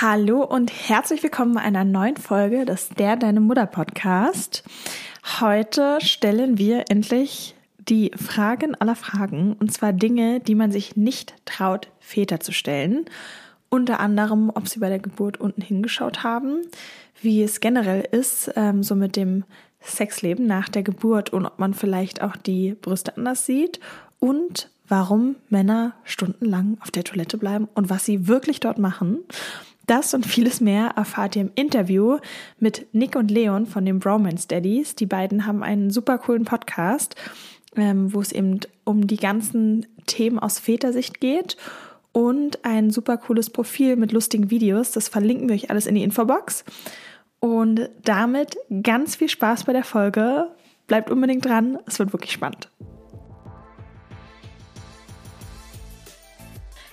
Hallo und herzlich willkommen bei einer neuen Folge des Der Deine Mutter Podcast. Heute stellen wir endlich die Fragen aller Fragen und zwar Dinge, die man sich nicht traut, Väter zu stellen. Unter anderem, ob sie bei der Geburt unten hingeschaut haben, wie es generell ist, ähm, so mit dem Sexleben nach der Geburt und ob man vielleicht auch die Brüste anders sieht und warum Männer stundenlang auf der Toilette bleiben und was sie wirklich dort machen. Das und vieles mehr erfahrt ihr im Interview mit Nick und Leon von den Bromance Daddies. Die beiden haben einen super coolen Podcast, ähm, wo es eben um die ganzen Themen aus Vätersicht geht und ein super cooles Profil mit lustigen Videos. Das verlinken wir euch alles in die Infobox. Und damit ganz viel Spaß bei der Folge. Bleibt unbedingt dran, es wird wirklich spannend.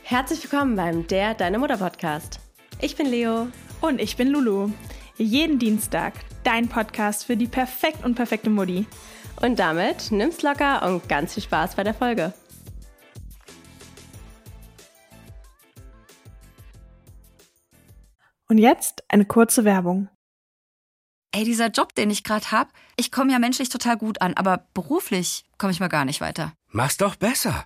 Herzlich willkommen beim Der Deine Mutter Podcast. Ich bin Leo. Und ich bin Lulu. Jeden Dienstag dein Podcast für die perfekt und perfekte Mutti. Und damit nimm's locker und ganz viel Spaß bei der Folge. Und jetzt eine kurze Werbung. Ey, dieser Job, den ich gerade hab, ich komme ja menschlich total gut an, aber beruflich komme ich mal gar nicht weiter. Mach's doch besser.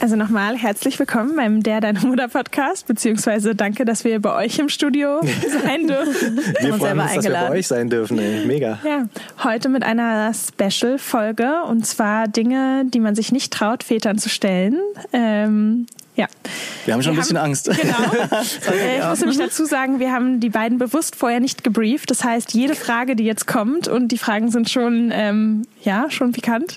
Also nochmal herzlich willkommen beim Der Deine Mutter Podcast, beziehungsweise danke, dass wir bei euch im Studio sein dürfen. wir freuen uns, dass wir bei euch sein dürfen. Ey. Mega. Ja, heute mit einer Special-Folge und zwar Dinge, die man sich nicht traut, Vätern zu stellen. Ähm, ja. Wir haben schon wir ein bisschen haben, Angst. Genau. ich muss nämlich dazu sagen, wir haben die beiden bewusst vorher nicht gebrieft. Das heißt, jede Frage, die jetzt kommt, und die Fragen sind schon, ähm, ja, schon pikant.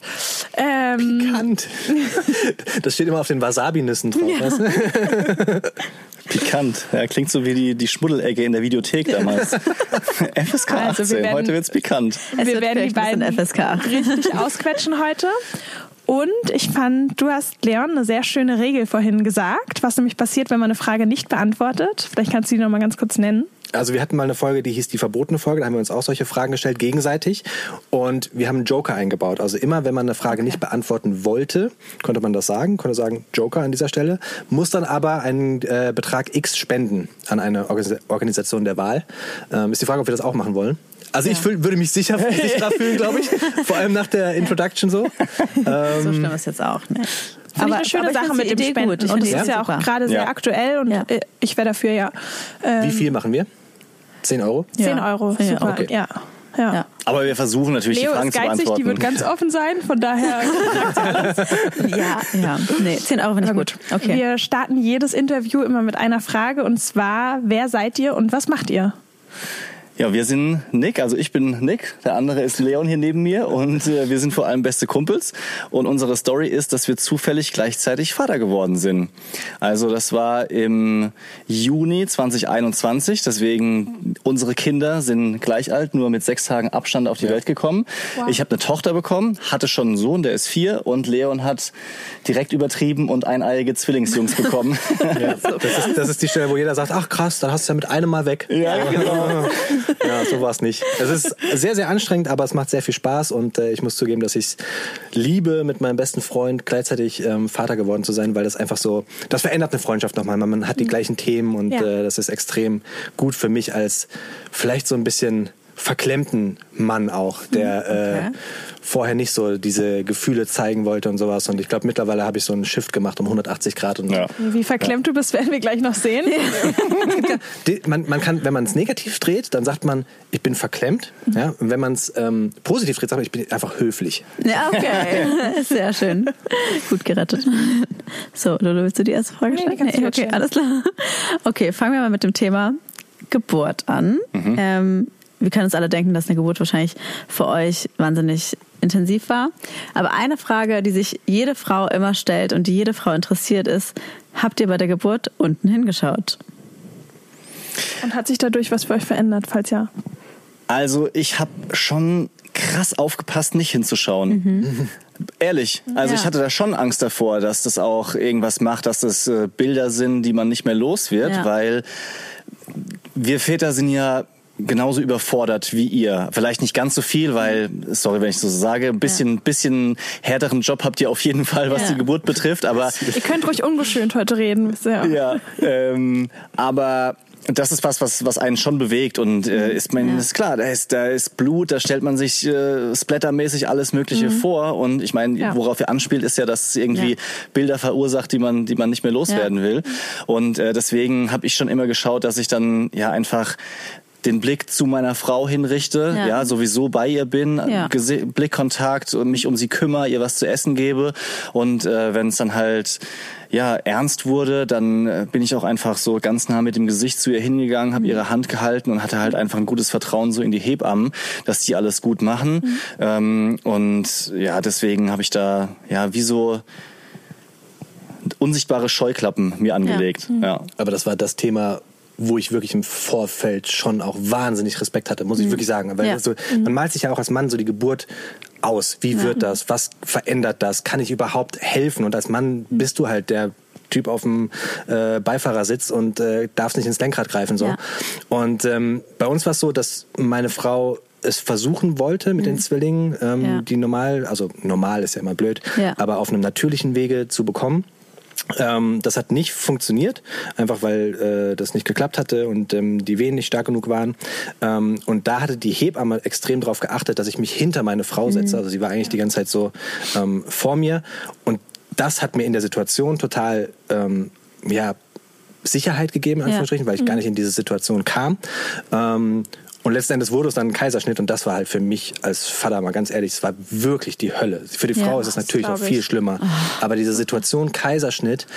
Ähm, pikant. Das steht immer auf den Wasabi-Nüssen drauf. Ja. Pikant. Ja, klingt so wie die, die Schmuddelecke in der Videothek damals. FSK 18. Also wir werden, heute wird's pikant. Es wir werden die beiden FSK. richtig ausquetschen heute. Und ich fand, du hast Leon eine sehr schöne Regel vorhin gesagt, was nämlich passiert, wenn man eine Frage nicht beantwortet. Vielleicht kannst du die noch mal ganz kurz nennen. Also wir hatten mal eine Folge, die hieß die verbotene Folge, da haben wir uns auch solche Fragen gestellt gegenseitig und wir haben einen Joker eingebaut. Also immer, wenn man eine Frage nicht beantworten wollte, konnte man das sagen, konnte sagen Joker an dieser Stelle, muss dann aber einen äh, Betrag X spenden an eine Organisation der Wahl. Ähm, ist die Frage, ob wir das auch machen wollen. Also ja. ich fühl, würde mich sicher, sicherer fühlen, glaube ich. Vor allem nach der Introduction so. Ähm, so schlimm ist jetzt auch, ne? Finde ich eine schöne Sache mit dem Spenden. Gut. Und es ist ja auch gerade sehr ja. aktuell und ja. ich wäre dafür ja. Ähm, Wie viel machen wir? 10 Euro? 10 Euro, super. Okay. Ja. Ja. ja. Aber wir versuchen natürlich Leo die Fragen ist geizig, zu beantworten. Die wird ganz offen sein, von daher. ja, ja. Nee, 10 Euro finde ich gut. Okay. Wir starten jedes Interview immer mit einer Frage und zwar: Wer seid ihr und was macht ihr? Ja, wir sind Nick, also ich bin Nick, der andere ist Leon hier neben mir und äh, wir sind vor allem beste Kumpels und unsere Story ist, dass wir zufällig gleichzeitig Vater geworden sind. Also das war im Juni 2021, deswegen unsere Kinder sind gleich alt, nur mit sechs Tagen Abstand auf die ja. Welt gekommen. Wow. Ich habe eine Tochter bekommen, hatte schon einen Sohn, der ist vier und Leon hat direkt übertrieben und eineiige Zwillingsjungs bekommen. Ja, das, ist, das ist die Stelle, wo jeder sagt, ach krass, dann hast du ja mit einem Mal weg. Ja, genau. ja, so war es nicht. Es ist sehr, sehr anstrengend, aber es macht sehr viel Spaß und äh, ich muss zugeben, dass ich es liebe, mit meinem besten Freund gleichzeitig ähm, Vater geworden zu sein, weil das einfach so, das verändert eine Freundschaft nochmal. Man hat die mhm. gleichen Themen und ja. äh, das ist extrem gut für mich als vielleicht so ein bisschen verklemmten Mann auch, der mhm. okay. äh, vorher nicht so diese Gefühle zeigen wollte und sowas. Und ich glaube, mittlerweile habe ich so einen Shift gemacht um 180 Grad. Und, ja. Wie verklemmt ja. du bist, werden wir gleich noch sehen. man, man kann, wenn man es negativ dreht, dann sagt man, ich bin verklemmt. Mhm. Ja? Und wenn man es ähm, positiv dreht, sagt man, ich bin einfach höflich. Ja, okay. Sehr schön. Gut gerettet. So, Lolo, willst du die erste Frage stellen? Nee, nee, okay, alles klar. Okay, fangen wir mal mit dem Thema Geburt an. Mhm. Ähm, wir können uns alle denken, dass eine Geburt wahrscheinlich für euch wahnsinnig intensiv war. Aber eine Frage, die sich jede Frau immer stellt und die jede Frau interessiert ist, habt ihr bei der Geburt unten hingeschaut? Und hat sich dadurch was für euch verändert, falls ja? Also ich habe schon krass aufgepasst, nicht hinzuschauen. Mhm. Ehrlich, also ja. ich hatte da schon Angst davor, dass das auch irgendwas macht, dass das äh, Bilder sind, die man nicht mehr los wird, ja. weil wir Väter sind ja genauso überfordert wie ihr. Vielleicht nicht ganz so viel, weil, sorry, wenn ich so sage, ein bisschen, ja. bisschen härteren Job habt ihr auf jeden Fall, was ja. die Geburt betrifft. Aber ihr könnt ruhig ungeschönt heute reden. Ja, ja ähm, aber das ist was, was, was einen schon bewegt und äh, ist man ja. ist klar, da ist, da ist Blut, da stellt man sich äh, splattermäßig alles Mögliche mhm. vor und ich meine, ja. worauf er anspielt, ist ja, dass es irgendwie ja. Bilder verursacht, die man, die man nicht mehr loswerden will und äh, deswegen habe ich schon immer geschaut, dass ich dann ja einfach den Blick zu meiner Frau hinrichte, ja, ja sowieso bei ihr bin, ja. Blickkontakt und mich um sie kümmere, ihr was zu essen gebe und äh, wenn es dann halt ja ernst wurde, dann äh, bin ich auch einfach so ganz nah mit dem Gesicht zu ihr hingegangen, habe mhm. ihre Hand gehalten und hatte halt einfach ein gutes Vertrauen so in die Hebammen, dass die alles gut machen mhm. ähm, und ja deswegen habe ich da ja wie so unsichtbare Scheuklappen mir angelegt. Ja. Mhm. ja. Aber das war das Thema, wo ich wirklich im Vorfeld schon auch wahnsinnig Respekt hatte, muss ich mhm. wirklich sagen. Weil ja. so, mhm. man malt sich ja auch als Mann so die Geburt aus. Wie ja. wird das? Was verändert das? Kann ich überhaupt helfen? Und als Mann bist du halt der Typ auf dem äh, Beifahrersitz und äh, darfst nicht ins Lenkrad greifen. so. Ja. Und ähm, bei uns war es so, dass meine Frau es versuchen wollte mit mhm. den Zwillingen, ähm, ja. die normal, also normal ist ja immer blöd, aber auf einem natürlichen Wege zu bekommen. Ähm, das hat nicht funktioniert, einfach weil äh, das nicht geklappt hatte und ähm, die Wehen nicht stark genug waren. Ähm, und da hatte die Hebamme extrem darauf geachtet, dass ich mich hinter meine Frau setze. Mhm. Also sie war eigentlich die ganze Zeit so ähm, vor mir. Und das hat mir in der Situation total ähm, ja, Sicherheit gegeben, Anführungsstrichen, ja. weil ich mhm. gar nicht in diese Situation kam. Ähm, und letzten Endes wurde es dann ein Kaiserschnitt und das war halt für mich als Vater mal ganz ehrlich, es war wirklich die Hölle. Für die Frau ja, ist es natürlich noch viel schlimmer. Oh. Aber diese Situation Kaiserschnitt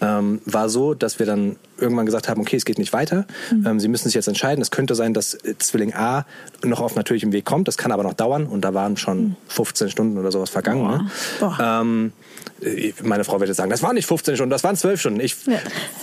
ähm, war so, dass wir dann irgendwann gesagt haben, okay, es geht nicht weiter. Mhm. Ähm, Sie müssen sich jetzt entscheiden. Es könnte sein, dass Zwilling A noch auf natürlichem Weg kommt. Das kann aber noch dauern und da waren schon 15 mhm. Stunden oder sowas vergangen. Ne? Ähm, meine Frau würde sagen, das waren nicht 15 Stunden, das waren 12 Stunden. Ich, ja.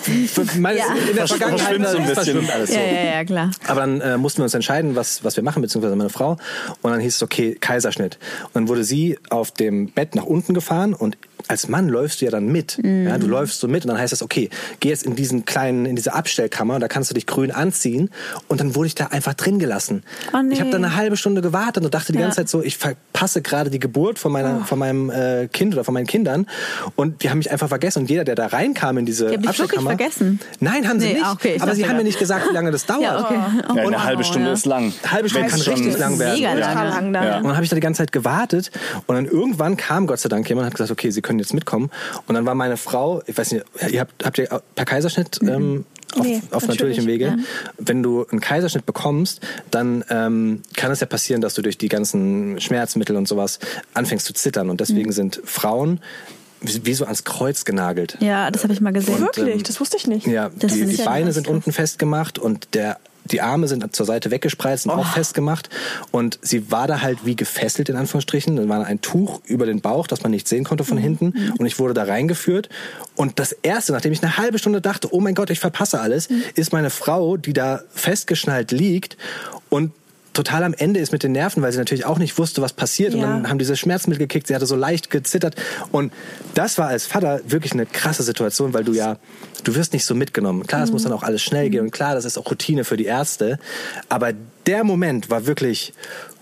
meine, ja. In der Vergangenheit so ein bisschen alles so. Ja, ja, ja, klar. Aber dann äh, mussten wir uns entscheiden, was, was wir machen, beziehungsweise meine Frau. Und dann hieß es, okay, Kaiserschnitt. Und dann wurde sie auf dem Bett nach unten gefahren und als Mann läufst du ja dann mit. Mhm. Ja, du läufst so mit und dann heißt es, okay, geh jetzt in diesen kleinen, in diese Abstellkammer, da kannst du dich grün anziehen. Und dann wurde ich da einfach drin gelassen. Oh, nee. Ich habe dann eine halbe Stunde gewartet und dachte die ja. ganze Zeit so, ich verpasse gerade die Geburt von meiner, oh. von meinem äh, Kind oder von meinen Kindern. Und die haben mich einfach vergessen. Und jeder, der da reinkam in diese die Abstellkammer, vergessen. Nein, haben sie nee, nicht. Okay, aber sie haben mir nicht gesagt, wie lange das dauert. Ja, okay. oh, ja, eine halbe Stunde ist lang. Eine halbe Stunde kann richtig lang werden. Mega lang. Ja. Und dann habe ich da die ganze Zeit gewartet. Und dann irgendwann kam Gott sei Dank jemand und hat gesagt, okay, Sie können jetzt mitkommen. Und dann war meine Frau, ich weiß nicht, ihr habt, habt ihr per Kaiserschnitt mhm. ähm, auf, nee, auf natürlichem Wege. Ja. Wenn du einen Kaiserschnitt bekommst, dann ähm, kann es ja passieren, dass du durch die ganzen Schmerzmittel und sowas anfängst zu zittern. Und deswegen mhm. sind Frauen wie so ans Kreuz genagelt. Ja, das habe ich mal gesehen. Und, Wirklich? Ähm, das wusste ich nicht. Ja, das die, die Beine sind unten festgemacht und der die Arme sind zur Seite weggespreizt und oh. auch festgemacht. Und sie war da halt wie gefesselt, in Anführungsstrichen. Dann war ein Tuch über den Bauch, das man nicht sehen konnte von mhm. hinten. Mhm. Und ich wurde da reingeführt. Und das Erste, nachdem ich eine halbe Stunde dachte, oh mein Gott, ich verpasse alles, mhm. ist meine Frau, die da festgeschnallt liegt und total am Ende ist mit den Nerven, weil sie natürlich auch nicht wusste, was passiert. Ja. Und dann haben diese Schmerzmittel gekickt, sie hatte so leicht gezittert. Und das war als Vater wirklich eine krasse Situation, weil du ja, du wirst nicht so mitgenommen. Klar, es mhm. muss dann auch alles schnell gehen und klar, das ist auch Routine für die Ärzte. Aber der Moment war wirklich,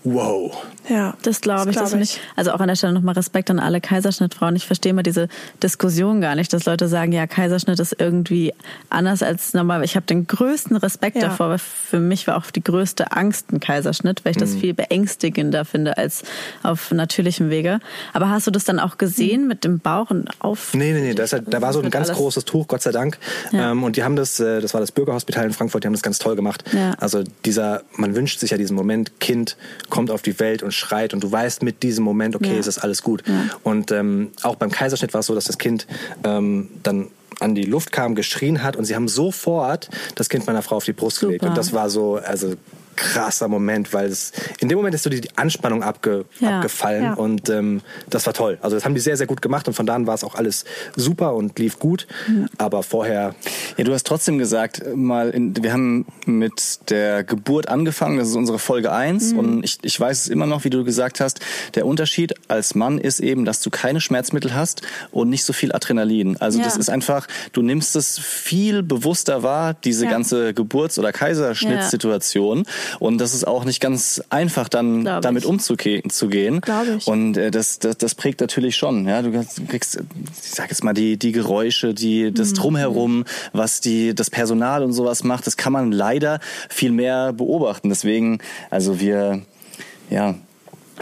wow. Ja, das glaube ich. Das glaub ich. Also auch an der Stelle nochmal Respekt an alle Kaiserschnittfrauen. Ich verstehe mal diese Diskussion gar nicht, dass Leute sagen, ja, Kaiserschnitt ist irgendwie anders als normal. Ich habe den größten Respekt ja. davor, weil für mich war auch die größte Angst ein Kaiserschnitt, weil ich das mhm. viel beängstigender finde als auf natürlichem Wege. Aber hast du das dann auch gesehen mhm. mit dem Bauch und auf? Nee, nee, nee. Das, da war so ein ganz großes Tuch, Gott sei Dank. Ja. Ähm, und die haben das, äh, das war das Bürgerhospital in Frankfurt, die haben das ganz toll gemacht. Ja. Also dieser, man wünscht sich ja diesen Moment, Kind kommt auf die Welt und schreit und du weißt mit diesem Moment, okay, ja. ist das alles gut. Ja. Und ähm, auch beim Kaiserschnitt war es so, dass das Kind ähm, dann an die Luft kam, geschrien hat und sie haben sofort das Kind meiner Frau auf die Brust Super. gelegt. Und das war so, also krasser Moment, weil es in dem Moment ist so die, Anspannung abge, ja, abgefallen ja. und ähm, das war toll. Also das haben die sehr, sehr gut gemacht und von da an war es auch alles super und lief gut. Mhm. Aber vorher. Ja, du hast trotzdem gesagt, mal, in, wir haben mit der Geburt angefangen, das ist unsere Folge eins mhm. und ich, ich weiß es immer noch, wie du gesagt hast, der Unterschied als Mann ist eben, dass du keine Schmerzmittel hast und nicht so viel Adrenalin. Also ja. das ist einfach, du nimmst es viel bewusster wahr, diese ja. ganze Geburts- oder Kaiserschnittssituation ja. Und das ist auch nicht ganz einfach dann Glaub damit umzugehen. ich. Und äh, das, das, das prägt natürlich schon. Ja, du kriegst, ich sag jetzt mal die die Geräusche, die das mhm. drumherum, was die das Personal und sowas macht, das kann man leider viel mehr beobachten. Deswegen, also wir ja,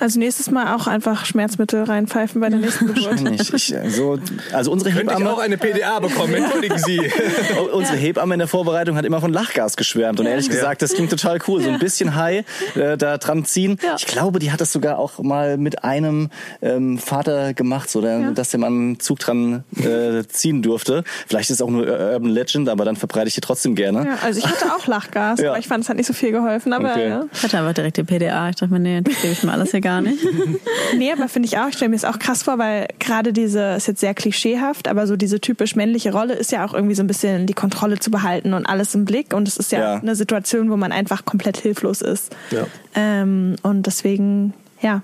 also nächstes Mal auch einfach Schmerzmittel reinpfeifen bei der nächsten Geburt. Wahrscheinlich. Ich, so, also unsere Könnte Hebamme ich auch eine PDA bekommen, entschuldigen Sie. unsere Hebamme in der Vorbereitung hat immer von Lachgas geschwärmt und ehrlich gesagt, das klingt total cool, so ein bisschen high äh, da dran ziehen. Ja. Ich glaube, die hat das sogar auch mal mit einem ähm, Vater gemacht, so der, dass der mal einen Zug dran äh, ziehen durfte. Vielleicht ist es auch nur Urban Legend, aber dann verbreite ich die trotzdem gerne. Ja, also ich hatte auch Lachgas, aber ich fand es hat nicht so viel geholfen. Aber okay. ja. Ich hatte einfach direkt die PDA. Ich dachte mir, nee, das gebe ich mir alles hier gar nicht. nee, aber finde ich auch, ich stelle mir es auch krass vor, weil gerade diese, ist jetzt sehr klischeehaft, aber so diese typisch männliche Rolle ist ja auch irgendwie so ein bisschen die Kontrolle zu behalten und alles im Blick. Und es ist ja, ja. eine Situation, wo man einfach komplett hilflos ist. Ja. Ähm, und deswegen, ja,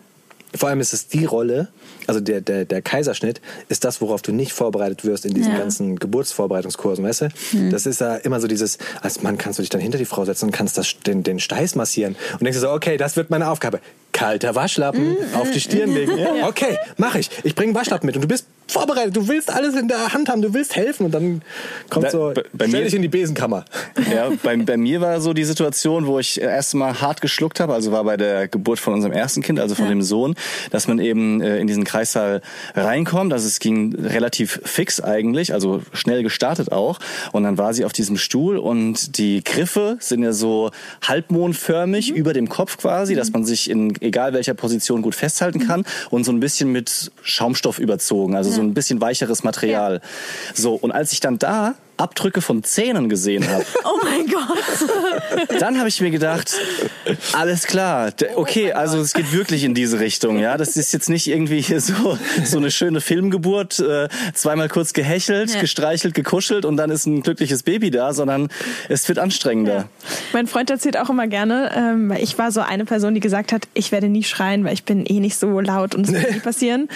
vor allem ist es die Rolle, also der, der, der Kaiserschnitt, ist das, worauf du nicht vorbereitet wirst in diesen ja. ganzen Geburtsvorbereitungskursen, weißt du? Mhm. Das ist ja immer so dieses, als Mann kannst du dich dann hinter die Frau setzen und kannst das, den, den Steiß massieren und denkst du so, okay, das wird meine Aufgabe. Kalter Waschlappen mhm. auf die Stirn legen. Ja. Okay, mach ich. Ich bringe Waschlappen mit und du bist vorbereitet, du willst alles in der Hand haben, du willst helfen und dann kommt bei, so, bei, stell dich in die Besenkammer. Ja, bei, bei mir war so die Situation, wo ich erst mal hart geschluckt habe, also war bei der Geburt von unserem ersten Kind, also von ja. dem Sohn, dass man eben äh, in diesen Kreissaal reinkommt, also es ging relativ fix eigentlich, also schnell gestartet auch und dann war sie auf diesem Stuhl und die Griffe sind ja so halbmondförmig mhm. über dem Kopf quasi, dass man sich in egal welcher Position gut festhalten kann mhm. und so ein bisschen mit Schaumstoff überzogen, also so ein bisschen weicheres Material. So, und als ich dann da Abdrücke von Zähnen gesehen habe. Oh mein Gott. Dann habe ich mir gedacht, alles klar, oh okay, also es geht wirklich in diese Richtung, ja. Das ist jetzt nicht irgendwie hier so so eine schöne Filmgeburt, äh, zweimal kurz gehechelt, ja. gestreichelt, gekuschelt und dann ist ein glückliches Baby da, sondern es wird anstrengender. Ja. Mein Freund erzählt auch immer gerne, ähm, weil ich war so eine Person, die gesagt hat, ich werde nie schreien, weil ich bin eh nicht so laut und es wird nie passieren.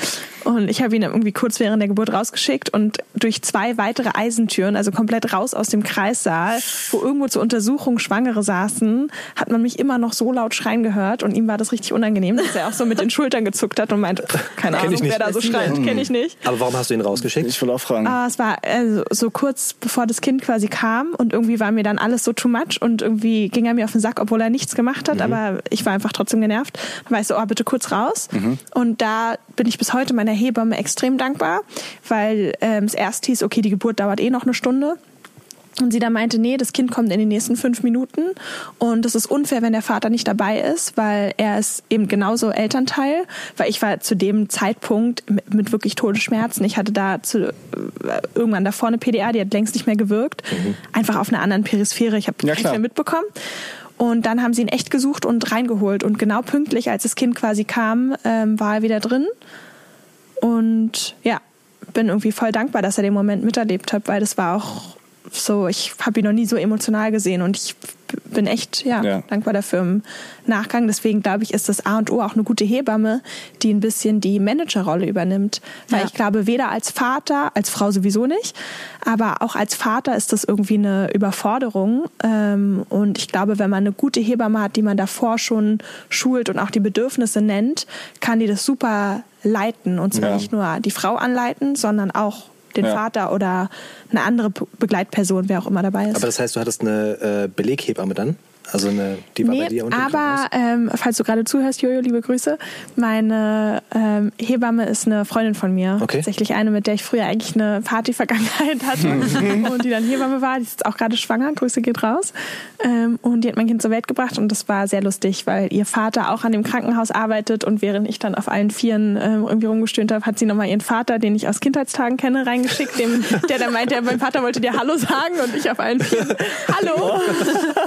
Und ich habe ihn irgendwie kurz während der Geburt rausgeschickt und durch zwei weitere Eisentüren, also komplett raus aus dem Kreissaal, wo irgendwo zur Untersuchung Schwangere saßen, hat man mich immer noch so laut schreien gehört und ihm war das richtig unangenehm, dass er auch so mit den Schultern gezuckt hat und meinte, keine Ahnung, wer da so schreit, kenne ich nicht. Aber warum hast du ihn rausgeschickt? Ich will auch fragen. Ah, es war also, so kurz bevor das Kind quasi kam und irgendwie war mir dann alles so too much und irgendwie ging er mir auf den Sack, obwohl er nichts gemacht hat, mhm. aber ich war einfach trotzdem genervt. Dann war ich so, oh, bitte kurz raus. Mhm. Und da bin ich bis heute meiner Hebamme extrem dankbar, weil ähm, es erst hieß, okay, die Geburt dauert eh noch eine Stunde. Und sie dann meinte, nee, das Kind kommt in den nächsten fünf Minuten und es ist unfair, wenn der Vater nicht dabei ist, weil er ist eben genauso Elternteil, weil ich war zu dem Zeitpunkt mit, mit wirklich Todesschmerzen. Ich hatte da zu, äh, irgendwann davor eine PDA, die hat längst nicht mehr gewirkt, mhm. einfach auf einer anderen Perisphäre. Ich habe ja, nichts mehr mitbekommen. Und dann haben sie ihn echt gesucht und reingeholt. Und genau pünktlich, als das Kind quasi kam, ähm, war er wieder drin. Und ja, bin irgendwie voll dankbar, dass er den Moment miterlebt hat, weil das war auch so, ich habe ihn noch nie so emotional gesehen und ich bin echt ja, ja, dankbar dafür im Nachgang. Deswegen glaube ich, ist das A und O auch eine gute Hebamme, die ein bisschen die Managerrolle übernimmt. Weil ja. ich glaube, weder als Vater, als Frau sowieso nicht, aber auch als Vater ist das irgendwie eine Überforderung. Ähm, und ich glaube, wenn man eine gute Hebamme hat, die man davor schon schult und auch die Bedürfnisse nennt, kann die das super leiten. Und zwar ja. nicht nur die Frau anleiten, sondern auch den ja. Vater oder eine andere Begleitperson, wer auch immer dabei ist. Aber das heißt, du hattest eine äh, Beleghebamme dann? Also eine, die war nee, bei dir und Aber ähm, falls du gerade zuhörst, Jojo, liebe Grüße. Meine ähm, Hebamme ist eine Freundin von mir. Okay. Tatsächlich eine, mit der ich früher eigentlich eine Party-Vergangenheit hatte und die dann Hebamme war. Die ist jetzt auch gerade schwanger. Grüße geht raus. Ähm, und die hat mein Kind zur Welt gebracht und das war sehr lustig, weil ihr Vater auch an dem Krankenhaus arbeitet und während ich dann auf allen Vieren ähm, irgendwie rumgestöhnt habe, hat sie nochmal ihren Vater, den ich aus Kindheitstagen kenne, reingeschickt, dem, der dann meinte, mein Vater wollte dir Hallo sagen und ich auf allen Vieren Hallo.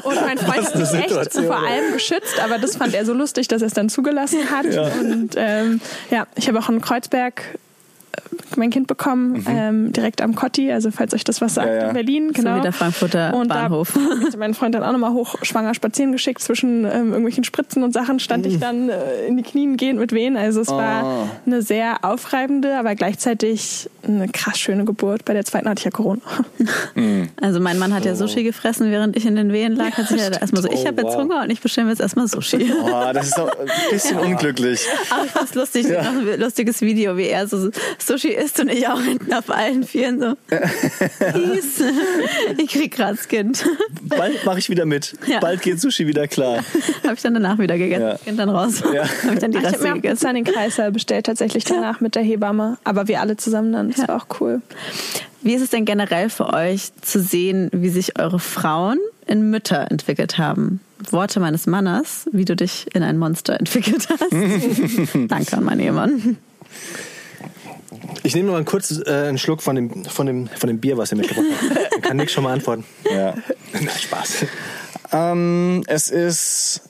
Und mein Freund ist echt vor allem geschützt, aber das fand er so lustig, dass er es dann zugelassen hat. Ja. Und ähm, ja, ich habe auch in Kreuzberg mein Kind bekommen, mhm. ähm, direkt am Kotti, also falls euch das was sagt, ja, ja. in Berlin. Genau. So wie der Frankfurter und Bahnhof. Da hat mein Freund dann auch nochmal hochschwanger spazieren geschickt. Zwischen ähm, irgendwelchen Spritzen und Sachen stand mhm. ich dann äh, in die Knien gehend mit Wehen. Also es oh. war eine sehr aufreibende, aber gleichzeitig eine krass schöne Geburt. Bei der zweiten hatte ich ja Corona. Mhm. Also mein Mann hat ja Sushi gefressen, während ich in den Wehen lag. Hat sich ja erstmal so, oh, ich habe jetzt Hunger und ich bestelle mir jetzt erstmal Sushi. Oh, das ist doch ein bisschen unglücklich. Aber ich fand es lustig, ja. ein lustiges Video, wie er so Sushi isst und ich auch hinten auf allen Vieren so. Peace. ich krieg gerade das Kind. Bald mache ich wieder mit. Ja. Bald geht Sushi wieder klar. Habe ich dann danach wieder gegessen. Ja. Kind dann raus. Ja. Habe ich dann die Reste ich gegessen. den Kreißsaal bestellt tatsächlich danach mit der Hebamme. Aber wir alle zusammen dann. Das war auch cool. Wie ist es denn generell für euch zu sehen, wie sich eure Frauen in Mütter entwickelt haben? Worte meines Mannes, wie du dich in ein Monster entwickelt hast. Danke an meinen Ehemann. Ich nehme noch mal kurz äh, einen Schluck von dem, von, dem, von dem Bier, was ihr mitgebracht habt. Dann kann Nick schon mal antworten. Ja. Spaß. Ähm, es ist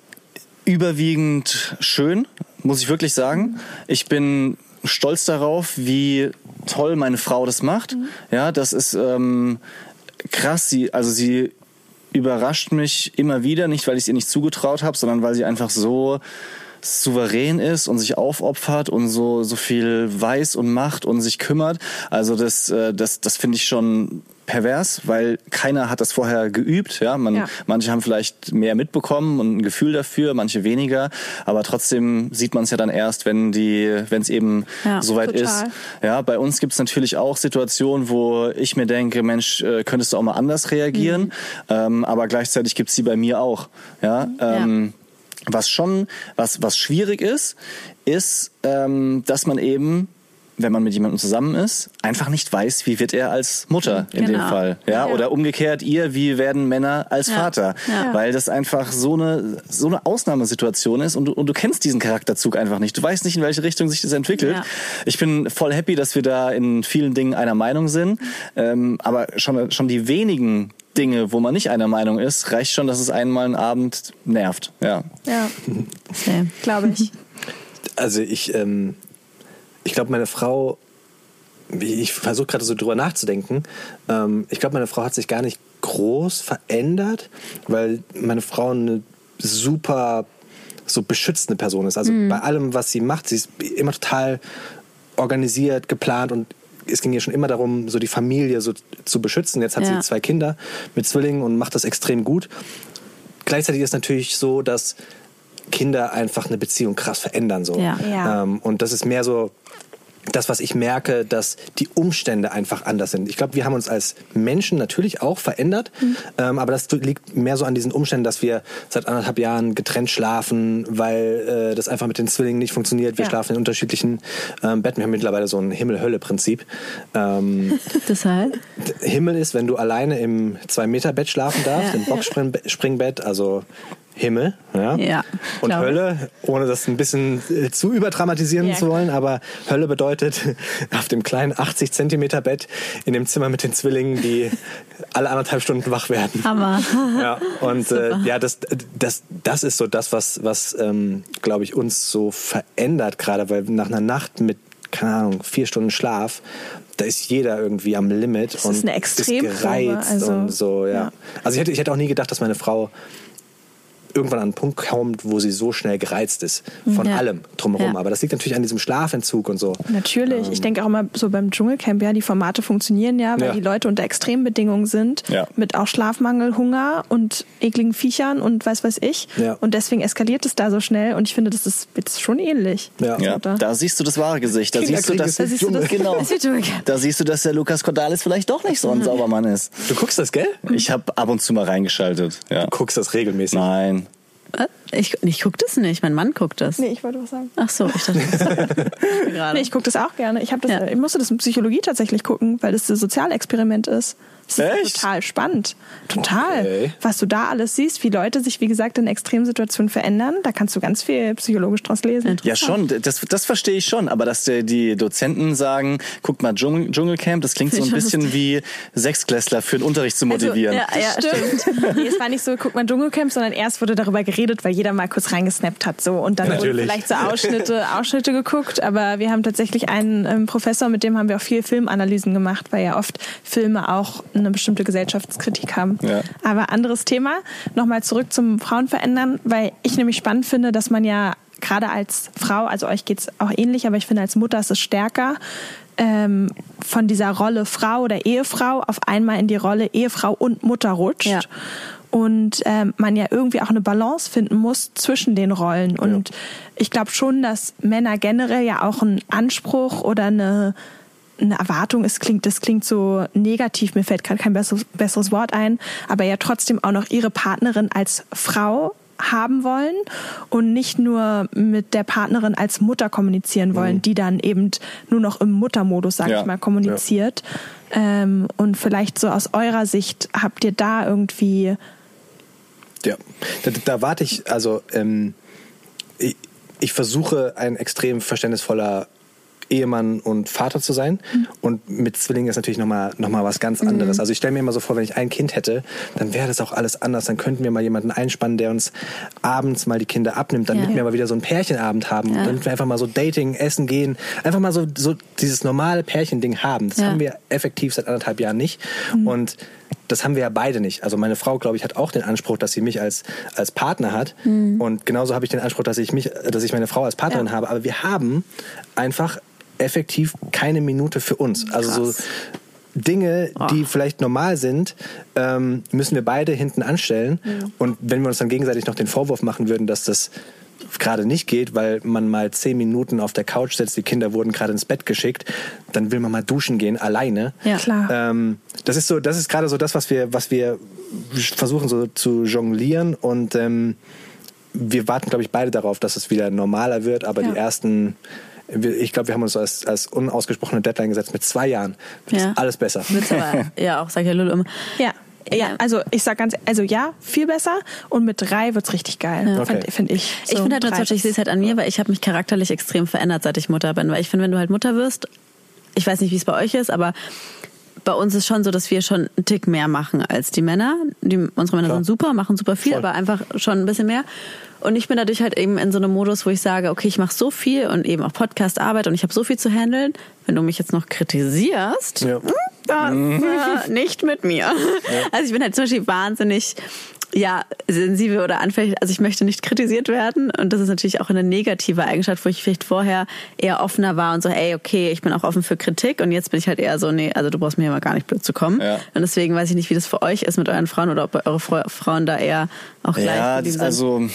überwiegend schön, muss ich wirklich sagen. Ich bin stolz darauf, wie toll meine Frau das macht. Mhm. Ja, das ist ähm, krass. Sie, also sie überrascht mich immer wieder, nicht weil ich es ihr nicht zugetraut habe, sondern weil sie einfach so souverän ist und sich aufopfert und so so viel weiß und macht und sich kümmert. Also das äh, das das finde ich schon pervers, weil keiner hat das vorher geübt. Ja, man, ja. manche haben vielleicht mehr mitbekommen und ein Gefühl dafür, manche weniger, aber trotzdem sieht man es ja dann erst, wenn die, wenn es eben ja, soweit total. ist. Ja, bei uns gibt es natürlich auch Situationen, wo ich mir denke, Mensch, äh, könntest du auch mal anders reagieren, mhm. ähm, aber gleichzeitig gibt es die bei mir auch. Ja. Ähm, ja. Was schon, was, was schwierig ist, ist, ähm, dass man eben wenn man mit jemandem zusammen ist, einfach nicht weiß, wie wird er als Mutter in genau. dem Fall, ja? ja? oder umgekehrt ihr, wie werden Männer als ja. Vater, ja. weil das einfach so eine so eine Ausnahmesituation ist und du, und du kennst diesen Charakterzug einfach nicht. Du weißt nicht, in welche Richtung sich das entwickelt. Ich bin voll happy, dass wir da in vielen Dingen einer Meinung sind, ähm, aber schon schon die wenigen Dinge, wo man nicht einer Meinung ist, reicht schon, dass es einmal einen Abend nervt. Ja. Ja. Okay. Glaube ich. Also ich, ähm, ich glaube, meine Frau, ich versuche gerade so drüber nachzudenken, ähm, ich glaube, meine Frau hat sich gar nicht groß verändert, weil meine Frau eine super so beschützende Person ist. Also mhm. bei allem, was sie macht, sie ist immer total organisiert, geplant und es ging ihr schon immer darum, so die Familie so zu beschützen. Jetzt hat ja. sie zwei Kinder mit Zwillingen und macht das extrem gut. Gleichzeitig ist es natürlich so, dass Kinder einfach eine Beziehung krass verändern so. Ja. Ja. Ähm, und das ist mehr so das, was ich merke, dass die Umstände einfach anders sind. Ich glaube, wir haben uns als Menschen natürlich auch verändert, mhm. ähm, aber das liegt mehr so an diesen Umständen, dass wir seit anderthalb Jahren getrennt schlafen, weil äh, das einfach mit den Zwillingen nicht funktioniert. Wir ja. schlafen in unterschiedlichen ähm, Betten. Wir haben mittlerweile so ein Himmel-Hölle-Prinzip. Ähm, Deshalb? Himmel ist, wenn du alleine im Zwei-Meter-Bett schlafen darfst, ja, im Boxspringbett, also Himmel ja? ja und Hölle, ohne das ein bisschen äh, zu überdramatisieren ja, zu wollen, aber Hölle bedeutet auf dem kleinen 80 Zentimeter Bett in dem Zimmer mit den Zwillingen, die alle anderthalb Stunden wach werden. Hammer. Ja, und äh, ja, das, das, das ist so das, was, was ähm, glaube ich, uns so verändert gerade, weil nach einer Nacht mit keine Ahnung, vier Stunden Schlaf, da ist jeder irgendwie am Limit das und ist, eine Extremprobe, ist gereizt also, und so, ja. ja. Also ich hätte, ich hätte auch nie gedacht, dass meine Frau irgendwann an einen Punkt kommt, wo sie so schnell gereizt ist von ja. allem drumherum. Ja. Aber das liegt natürlich an diesem Schlafentzug und so. Natürlich. Ähm. Ich denke auch immer so beim Dschungelcamp, ja, die Formate funktionieren ja, weil ja. die Leute unter Extrembedingungen sind, mit auch Schlafmangel, Hunger und ekligen Viechern und weiß was ich. Und deswegen eskaliert es da so schnell und ich finde, das ist jetzt schon ähnlich. Ja. ja. Da siehst du das wahre Gesicht. Da siehst du, dass, da siehst du das, genau. da siehst du, dass der Lukas Cordalis vielleicht doch nicht so ein Saubermann ist. Du guckst das, gell? Ich habe ab und zu mal reingeschaltet. Ja. Du guckst das regelmäßig. Nein. Ich, ich gucke das nicht, mein Mann guckt das. Nee, ich wollte was sagen. Ach so, ich dachte das nee, ich gucke das auch gerne. Ich, das, ja. ich musste das in Psychologie tatsächlich gucken, weil das ein Sozialexperiment ist. Das ist Echt? total spannend. Total. Okay. Was du da alles siehst, wie Leute sich, wie gesagt, in Extremsituationen verändern, da kannst du ganz viel psychologisch draus lesen. Ja, schon, das, das verstehe ich schon. Aber dass der, die Dozenten sagen, guck mal, Dschungel, Dschungelcamp, das klingt so ein bisschen wie Sechsklässler für den Unterricht zu motivieren. ja, ja, Stimmt. Nee, es war nicht so, guck mal Dschungelcamp, sondern erst wurde darüber geredet, weil jeder mal kurz reingesnappt hat. So. Und dann wurden Natürlich. vielleicht so Ausschnitte, Ausschnitte geguckt. Aber wir haben tatsächlich einen ähm, Professor, mit dem haben wir auch viel Filmanalysen gemacht, weil ja oft Filme auch eine bestimmte Gesellschaftskritik haben. Ja. Aber anderes Thema. Nochmal zurück zum Frauenverändern, weil ich nämlich spannend finde, dass man ja gerade als Frau, also euch geht's auch ähnlich, aber ich finde als Mutter ist es stärker, ähm, von dieser Rolle Frau oder Ehefrau auf einmal in die Rolle Ehefrau und Mutter rutscht. Ja. Und ähm, man ja irgendwie auch eine Balance finden muss zwischen den Rollen. Und ich glaube schon, dass Männer generell ja auch einen Anspruch oder eine, eine Erwartung, es klingt, das klingt so negativ, mir fällt gerade kein besseres, besseres Wort ein, aber ja trotzdem auch noch ihre Partnerin als Frau haben wollen und nicht nur mit der Partnerin als Mutter kommunizieren wollen, die dann eben nur noch im Muttermodus, sag Ja. ich mal, kommuniziert. Ähm, und vielleicht so aus eurer Sicht habt ihr da irgendwie Ja, da, da warte ich, also ähm, ich, ich versuche ein extrem verständnisvoller Ehemann und Vater zu sein. Und mit Zwillingen ist natürlich nochmal noch mal was ganz anderes. Also ich stelle mir immer so vor, wenn ich ein Kind hätte, dann wäre das auch alles anders. Dann könnten wir mal jemanden einspannen, der uns abends mal die Kinder abnimmt, damit Ja. wir mal wieder so einen Pärchenabend haben. Ja. Damit wir einfach mal so Dating, Essen gehen. Einfach mal so, so dieses normale Pärchending haben. Das Ja. haben wir effektiv seit anderthalb Jahren nicht. Und das haben wir ja beide nicht. Also meine Frau, glaube ich, hat auch den Anspruch, dass sie mich als, als Partner hat. Und genauso habe ich den Anspruch, dass ich mich, dass ich meine Frau als Partnerin Ja. habe. Aber wir haben einfach effektiv keine Minute für uns. Also so Dinge, die vielleicht normal sind, ähm, müssen wir beide hinten anstellen. Und wenn wir uns dann gegenseitig noch den Vorwurf machen würden, dass das gerade nicht geht, weil man mal zehn Minuten auf der Couch sitzt, die Kinder wurden gerade ins Bett geschickt, dann will man mal duschen gehen, alleine. Ja. Klar. Ähm, das ist so, das ist gerade so das, was wir, was wir versuchen so zu jonglieren und ähm, wir warten, glaube ich, beide darauf, dass es wieder normaler wird, aber Ja. die ersten, ich glaube, wir haben uns als, als unausgesprochene Deadline gesetzt, mit zwei Jahren wird Ja. alles besser. Wird's aber, ja, auch sagt ja Lulu immer. Ja. Ja, Ja. also ich sag ganz, also ja, viel besser und mit drei wird's richtig geil, Ja. Okay. finde find ich. ich So finde halt nur drei zum Beispiel, ich sehe es halt an mir, weil ich habe mich charakterlich extrem verändert, seit ich Mutter bin. Weil ich finde, wenn du halt Mutter wirst, ich weiß nicht, wie es bei euch ist, aber bei uns ist schon so, dass wir schon einen Tick mehr machen als die Männer. Die, unsere Männer Klar. sind super, machen super viel, Voll. aber einfach schon ein bisschen mehr. Und ich bin dadurch halt eben in so einem Modus, wo ich sage, okay, ich mache so viel und eben auch Podcast-Arbeit und ich habe so viel zu handeln. Wenn du mich jetzt noch kritisierst, Ja. das, äh, nicht mit mir. Also ich bin halt zum Beispiel wahnsinnig ja, sensibel oder anfällig. Also ich möchte nicht kritisiert werden und das ist natürlich auch eine negative Eigenschaft, wo ich vielleicht vorher eher offener war und so, ey, okay, ich bin auch offen für Kritik und jetzt bin ich halt eher so, nee, also du brauchst mir immer gar nicht blöd zu kommen. Ja. Und deswegen weiß ich nicht, wie das für euch ist mit euren Frauen oder ob eure Fra- Frauen da eher auch gleich Ja, also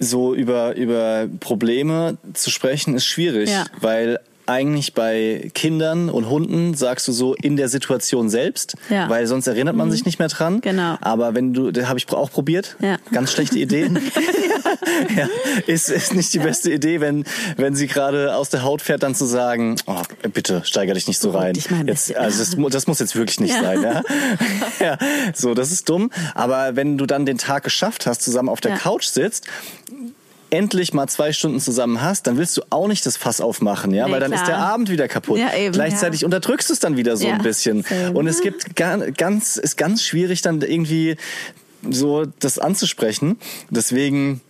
so über, über Probleme zu sprechen ist schwierig, Ja. weil eigentlich bei Kindern und Hunden sagst du so in der Situation selbst, Ja. weil sonst erinnert man sich nicht mehr dran. Genau. Aber wenn du, das habe ich auch probiert, Ja. ganz schlechte Idee. ja, ist, ist nicht die beste Idee, wenn, wenn sie gerade aus der Haut fährt, dann zu sagen, oh, bitte steigere dich nicht so rein. dich mal ein Jetzt, also das, das muss jetzt wirklich nicht Ja. sein. Ja? ja, so, das ist dumm. Aber wenn du dann den Tag geschafft hast, zusammen auf der Ja. Couch sitzt, endlich mal zwei Stunden zusammen hast, dann willst du auch nicht das Fass aufmachen, ja, Nee, weil dann klar. ist der Abend wieder kaputt. Ja, eben, Gleichzeitig unterdrückst du es dann wieder so Ja, ein bisschen. same. Und es gibt ga- ganz, ist ganz schwierig dann irgendwie so das anzusprechen. Deswegen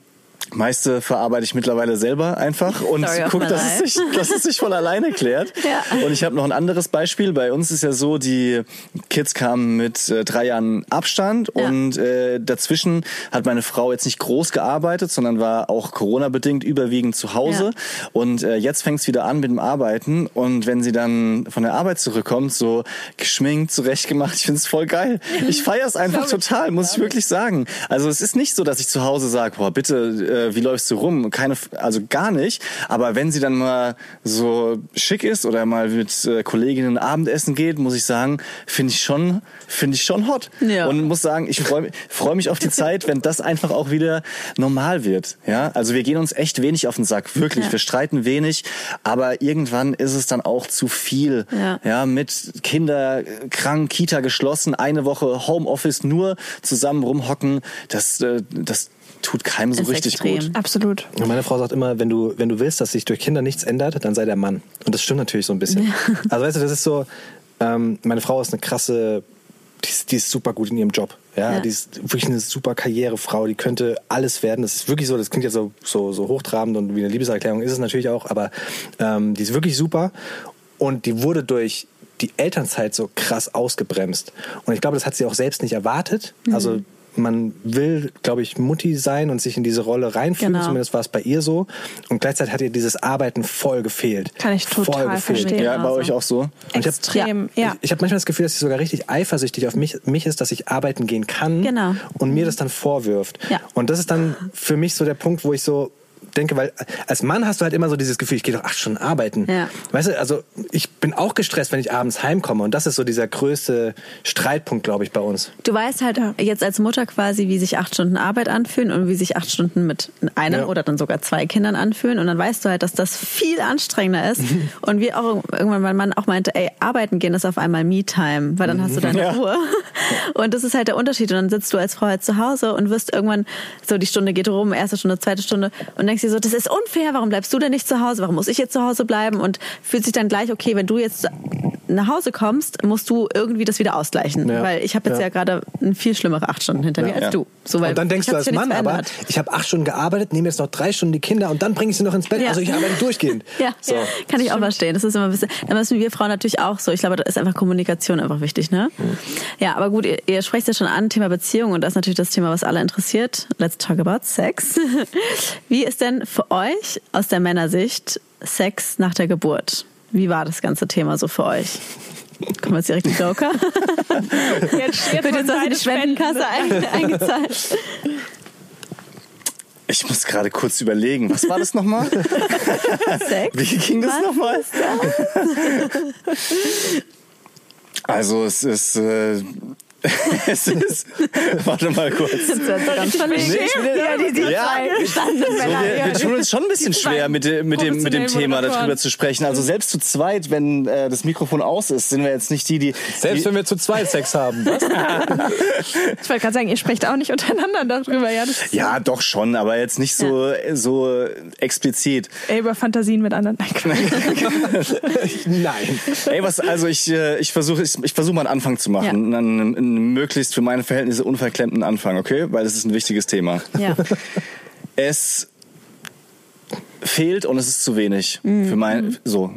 meiste verarbeite ich mittlerweile selber einfach und Story of guck, my dass es, sich, dass es sich von alleine klärt. Ja. Und ich habe noch ein anderes Beispiel. Bei uns ist ja so, die Kids kamen mit äh, drei Jahren Abstand Ja. und äh, dazwischen hat meine Frau jetzt nicht groß gearbeitet, sondern war auch Corona-bedingt überwiegend zu Hause. Ja. Und äh, jetzt fängt es wieder an mit dem Arbeiten. Und wenn sie dann von der Arbeit zurückkommt, so geschminkt, zurechtgemacht, ich finde es voll geil. Ich feiere es einfach total, muss ich wirklich sagen. Also es ist nicht so, dass ich zu Hause sage, boah, bitte äh, wie läufst du rum? Keine, also gar nicht. Aber wenn sie dann mal so schick ist oder mal mit äh, Kolleginnen Abendessen geht, muss ich sagen, finde ich schon, finde ich schon hot. Ja. Und muss sagen, ich freue freu mich auf die Zeit, wenn das einfach auch wieder normal wird. Ja, also wir gehen uns echt wenig auf den Sack, wirklich. Ja. Wir streiten wenig, aber irgendwann ist es dann auch zu viel. Ja. ja mit Kinder krank, Kita geschlossen, eine Woche Homeoffice nur zusammen rumhocken, das, äh, das tut keinem so Ist richtig extrem. gut. Absolut. Und meine Frau sagt immer, wenn du, wenn du willst, dass sich durch Kinder nichts ändert, dann sei der Mann. Und das stimmt natürlich so ein bisschen. Also weißt du, das ist so, ähm, meine Frau ist eine krasse, die ist, die ist super gut in ihrem Job. Ja, Ja. die ist wirklich eine super Karrierefrau, die könnte alles werden. Das ist wirklich so, das klingt jetzt so, so, so hochtrabend und wie eine Liebeserklärung ist es natürlich auch, aber ähm, die ist wirklich super. Und die wurde durch die Elternzeit so krass ausgebremst. Und ich glaube, das hat sie auch selbst nicht erwartet. Also man will, glaube ich, Mutti sein und sich in diese Rolle reinfühlen. Genau. Zumindest war es bei ihr so. Und gleichzeitig hat ihr dieses Arbeiten voll gefehlt. Kann ich voll total gefehlt. verstehen. Ja, bei Genauso. euch auch so. Und ich hab- Extrem, ja. Ich, ich habe manchmal das Gefühl, dass sie sogar richtig eifersüchtig auf mich, mich ist, dass ich arbeiten gehen kann Genau. und mir das dann vorwirft. Ja. Und das ist dann für mich so der Punkt, wo ich so denke, weil als Mann hast du halt immer so dieses Gefühl, ich gehe doch acht Stunden arbeiten. Ja. Weißt du, also ich bin auch gestresst, wenn ich abends heimkomme und das ist so dieser größte Streitpunkt, glaube ich, bei uns. Du weißt halt jetzt als Mutter quasi, wie sich acht Stunden Arbeit anfühlen und wie sich acht Stunden mit einem Ja. oder dann sogar zwei Kindern anfühlen. Und dann weißt du halt, dass das viel anstrengender ist. und wie auch irgendwann mein Mann auch meinte, ey, arbeiten gehen ist auf einmal Me-Time, weil dann hast du deine Ja. Ruhe. Und das ist halt der Unterschied. Und dann sitzt du als Frau halt zu Hause und wirst irgendwann, so die Stunde geht rum, erste Stunde, zweite Stunde und denkst dir so, das ist unfair, warum bleibst du denn nicht zu Hause? Warum muss ich jetzt zu Hause bleiben? Und fühlt sich dann gleich, okay, wenn du jetzt nach Hause kommst, musst du irgendwie das wieder ausgleichen. Ja. Weil ich habe jetzt ja, Ja. gerade eine viel schlimmere acht Stunden hinter mir als Ja. du. So, und dann denkst du als Mann aber, ich habe acht Stunden gearbeitet, nehme jetzt noch drei Stunden die Kinder und dann bringe ich sie noch ins Bett. Also ich arbeite durchgehend. Ja, So. kann ich auch verstehen. Das ist immer ein bisschen, da müssen wir Frauen natürlich auch so. Ich glaube, da ist einfach Kommunikation einfach wichtig, ne? Ja, aber gut, ihr, ihr sprecht ja schon an, Thema Beziehung und das ist natürlich das Thema, was alle interessiert. Let's talk about Sex. Wie ist denn für euch aus der Männersicht Sex nach der Geburt? Wie war das ganze Thema so für euch? Kommen wir jetzt direkt die Joker? Jetzt, jetzt Wird jetzt die Spendenkasse ein, eingezahlt. Ich muss gerade kurz überlegen, was war das nochmal? Sex? Wie ging das Was nochmal? Also es ist, äh, es ist, warte mal kurz. Das wird ganz will- ja, die, die Ja. So, wir, wir tun uns schon ein bisschen schwer, mit, dem- mit, dem, mit dem Thema darüber zu sprechen. Also selbst zu zweit, wenn äh, das Mikrofon aus ist, sind wir jetzt nicht die, die... Selbst die, wenn wir zu zweit Sex haben. Was? Ich wollte gerade sagen, ihr sprecht auch nicht untereinander darüber. Ja, das ist ja, doch schon, aber jetzt nicht so, so explizit. Ey, über Fantasien mit anderen. Nein. Ey, was, also ich, äh, ich versuche ich, ich versuch mal einen Anfang zu machen. Ja. Einen, einen, einen möglichst für meine Verhältnisse unverklemmten Anfang, okay? Weil das ist ein wichtiges Thema. Ja. Es fehlt und es ist zu wenig Mhm. für mein so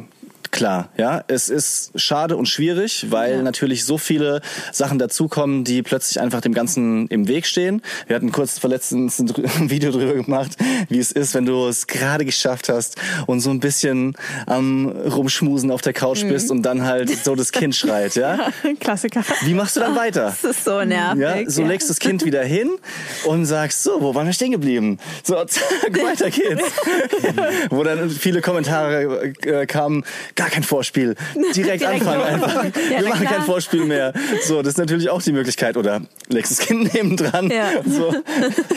klar, ja, es ist schade und schwierig, weil Ja. natürlich so viele Sachen dazukommen, die plötzlich einfach dem Ganzen im Weg stehen. Wir hatten kurz verletztens ein Video drüber gemacht, wie es ist, wenn du es gerade geschafft hast und so ein bisschen am rumschmusen auf der Couch Mhm. bist und dann halt so das Kind schreit, ja. Klassiker. Wie machst du dann weiter? Das ist so nervig. Ja, so legst das Kind wieder hin und sagst, so, wo waren wir stehen geblieben? So, zack, weiter geht's. wo dann viele Kommentare äh, kamen, gar kein Vorspiel, direkt, Direkt anfangen einfach. Ja, wir machen klar. kein Vorspiel mehr. So, das ist natürlich auch die Möglichkeit. Oder das Kind nebendran. Ja. So,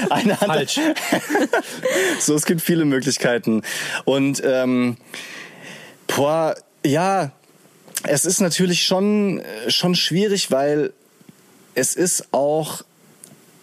eine Hand. Falsch. So, es gibt viele Möglichkeiten. Und ähm, boah, ja, es ist natürlich schon, schon schwierig, weil es ist auch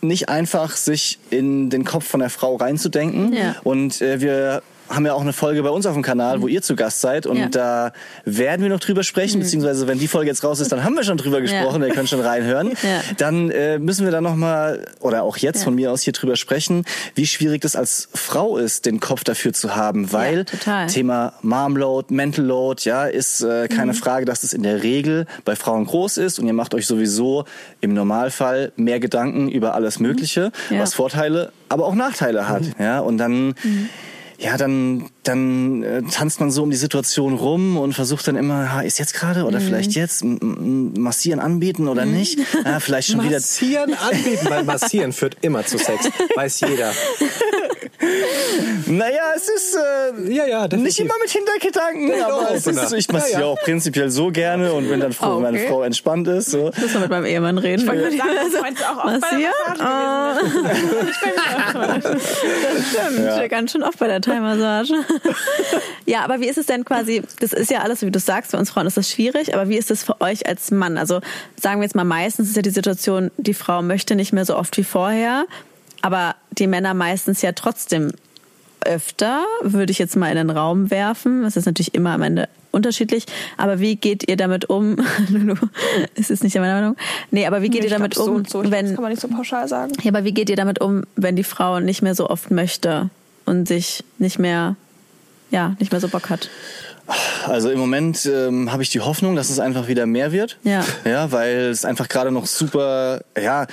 nicht einfach, sich in den Kopf von der Frau reinzudenken. Ja. Und äh, wir haben ja auch eine Folge bei uns auf dem Kanal, wo ihr zu Gast seid. Und Ja. da werden wir noch drüber sprechen, beziehungsweise wenn die Folge jetzt raus ist, dann haben wir schon drüber gesprochen, ihr könnt schon reinhören. Ja. Dann äh, müssen wir da nochmal, oder auch jetzt von mir aus hier drüber sprechen, wie schwierig das als Frau ist, den Kopf dafür zu haben. Weil. Thema Momload, Mental Load, ja, ist äh, Mhm. keine Frage, dass das in der Regel bei Frauen groß ist und ihr macht euch sowieso im Normalfall mehr Gedanken über alles Mögliche, Mhm. Ja. was Vorteile, aber auch Nachteile hat. Ja, und dann ja, dann, dann äh, tanzt man so um die Situation rum und versucht dann immer, ha, ist jetzt gerade oder vielleicht jetzt M- massieren anbieten oder nicht. Ja, vielleicht schon wieder. Massieren anbieten, weil massieren führt immer zu Sex. Weiß jeder. Naja, es ist äh, Ja, ja, definitiv. nicht immer mit Hintergedanken, aber es ist, ich mache es ja, Ja, ja. auch prinzipiell so gerne und wenn dann Frau, Okay. meine Frau entspannt ist. So. Muss man mit meinem Ehemann reden. Ich wollte sagen, das meinst du auch oft bei der Massieren? Massage gewesen. Oh. Ich bin mir auch Stimmt, Ja. ganz schön oft bei der Thai-Massage. Ja, aber wie ist es denn quasi, das ist ja alles, wie du sagst, für uns Frauen ist das schwierig, aber wie ist es für euch als Mann? Also sagen wir jetzt mal, meistens ist ja die Situation, die Frau möchte nicht mehr so oft wie vorher, aber die Männer meistens ja trotzdem öfter, würde ich jetzt mal in den Raum werfen. Das ist natürlich immer am Ende unterschiedlich. Aber wie geht ihr damit um? Lulu, es ist nicht meine Meinung. Nee, aber wie geht Ich ihr damit glaub, so um, so. Glaub, wenn, Das kann man nicht so pauschal sagen. ja, aber wie geht ihr damit um, wenn die Frau nicht mehr so oft möchte und sich nicht mehr, ja, nicht mehr so Bock hat? Also im Moment ähm, habe ich die Hoffnung, dass es einfach wieder mehr wird. Ja. Ja, weil es einfach gerade noch super, ja,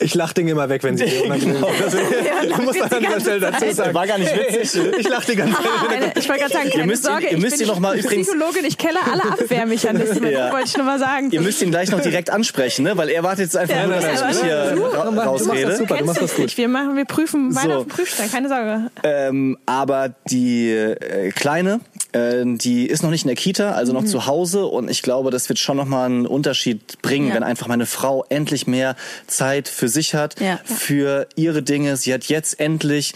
Ich lache Dinge immer weg, wenn sie unangenehm Genau. sind. Also, ich muss man an dieser Stelle dazu sagen. war gar nicht witzig. Ich lache die ganze Zeit. Keine, ich wollte gerade sagen, keine müsst ihn- Sorge, ihr ich müsst bin ihn noch mal übrigens- Psychologin, ich kenne alle Abwehrmechanismen, Ja. wollte ich nur mal sagen. Ihr müsst ihn gleich noch direkt ansprechen, ne? weil er wartet jetzt einfach Ja, nur, dass ich mich hier ra Du machst das rausrede. super. du machst das gut. Wir machen, wir prüfen beide So. auf den Prüfstein, keine Sorge. Ähm, aber die äh, Kleine, äh, die ist noch nicht in der Kita, also Mhm. noch zu Hause und ich glaube, das wird schon nochmal einen Unterschied bringen, Ja. wenn einfach meine Frau endlich mehr Zeit für sich hat, Ja. für ihre Dinge. Sie hat jetzt endlich,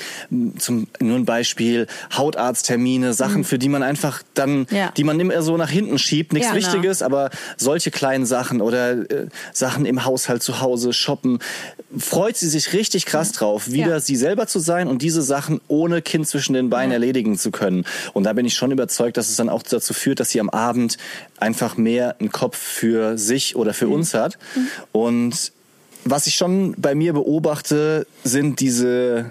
zum nur ein Beispiel, Hautarzttermine, Sachen, für die man einfach dann, Mhm. Ja. die man immer so nach hinten schiebt, nichts genau. Wichtiges, aber solche kleinen Sachen oder äh, Sachen im Haushalt zu Hause, shoppen, freut sie sich richtig krass drauf, wieder sie selber zu sein und diese Sachen ohne Kind zwischen den Beinen erledigen zu können. Und da bin ich schon überzeugt, dass es dann auch dazu führt, dass sie am Abend einfach mehr einen Kopf für sich oder Mhm. für uns hat. Und was ich schon bei mir beobachte, sind diese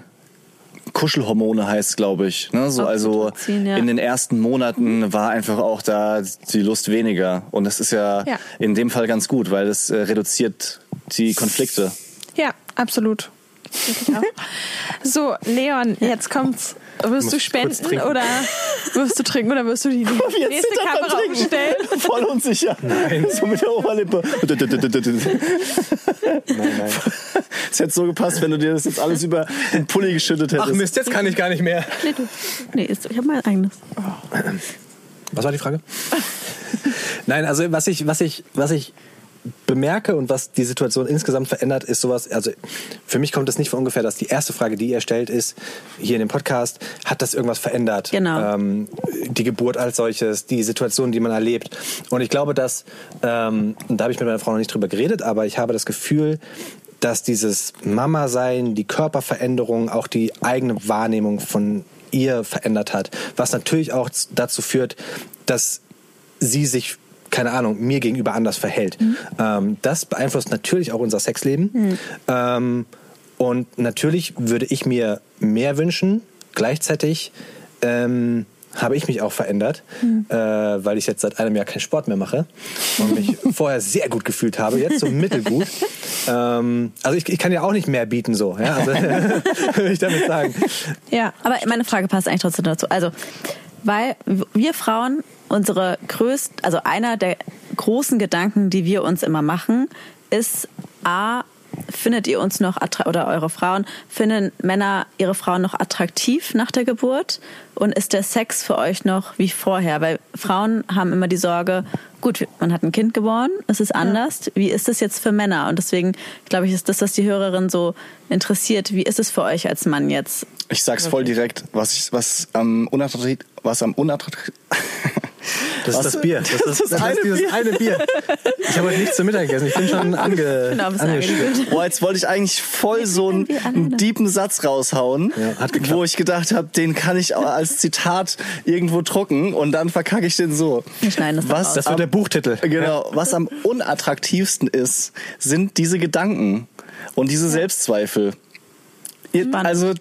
Kuschelhormone heißt, glaube ich. Ne? So, also ja. in den ersten Monaten war einfach auch da die Lust weniger. Und das ist ja, Ja. in dem Fall ganz gut, weil das äh, reduziert die Konflikte. Ja, absolut. So, Leon, jetzt kommt's. Wirst du spenden oder wirst du trinken oder wirst du die nächste Kamera aufstellen? Voll unsicher. Nein. So mit der Oberlippe. Nein, nein. Es hätte so gepasst, wenn du dir das jetzt alles über den Pulli geschüttet hättest. Ach Mist, jetzt kann ich gar nicht mehr. Nee, du. Nee, ist, ich habe mein eigenes. Was war die Frage? Nein, also was ich, was ich, was ich bemerke und was die Situation insgesamt verändert, ist sowas, also für mich kommt es nicht von ungefähr, dass die erste Frage, die ihr stellt, ist, hier in dem Podcast, hat das irgendwas verändert? Genau. Ähm, die Geburt als solches, die Situation, die man erlebt. Und ich glaube, dass, ähm, und da habe ich mit meiner Frau noch nicht drüber geredet, aber ich habe das Gefühl, dass dieses Mama-Sein, die Körperveränderung, auch die eigene Wahrnehmung von ihr verändert hat. Was natürlich auch dazu führt, dass sie sich, keine Ahnung, mir gegenüber anders verhält. Ähm, das beeinflusst natürlich auch unser Sexleben. Ähm, und natürlich würde ich mir mehr wünschen. Gleichzeitig ähm, habe ich mich auch verändert, äh, weil ich jetzt seit einem Jahr keinen Sport mehr mache und mich vorher sehr gut gefühlt habe, jetzt so mittelgut. Ähm, also ich, ich kann ja auch nicht mehr bieten so, ja? also, will ich damit sagen. Ja, Aber meine Frage passt eigentlich trotzdem dazu. Also, weil wir Frauen unsere größten, also einer der großen Gedanken, die wir uns immer machen, ist A, findet ihr uns noch oder eure Frauen finden Männer ihre Frauen noch attraktiv nach der Geburt? Und ist der Sex für euch noch wie vorher? Weil Frauen haben immer die Sorge gut man hat ein Kind geboren es ist anders. Wie ist es jetzt für Männer? Und deswegen glaube ich ist das was die Hörerin so interessiert wie ist es für euch als Mann jetzt? Ich sag's voll direkt, was ich, was am unattraktiv, was am unattraktiv, Das ist das Bier. Das ist, das ist eine dieses Bier. eine Bier. Ich habe heute nichts zum Mittag gegessen. Ich bin schon ange, Genau, bist angeschwitzt. Boah, jetzt wollte ich eigentlich voll so einen, einen deepen Satz raushauen, Ja, wo ich gedacht habe, den kann ich auch als Zitat irgendwo drucken und dann verkacke ich den so. Wir schneiden das was. Das wird der Buchtitel. Genau, was am unattraktivsten ist, sind diese Gedanken und diese Selbstzweifel. Ihr, Spannend. also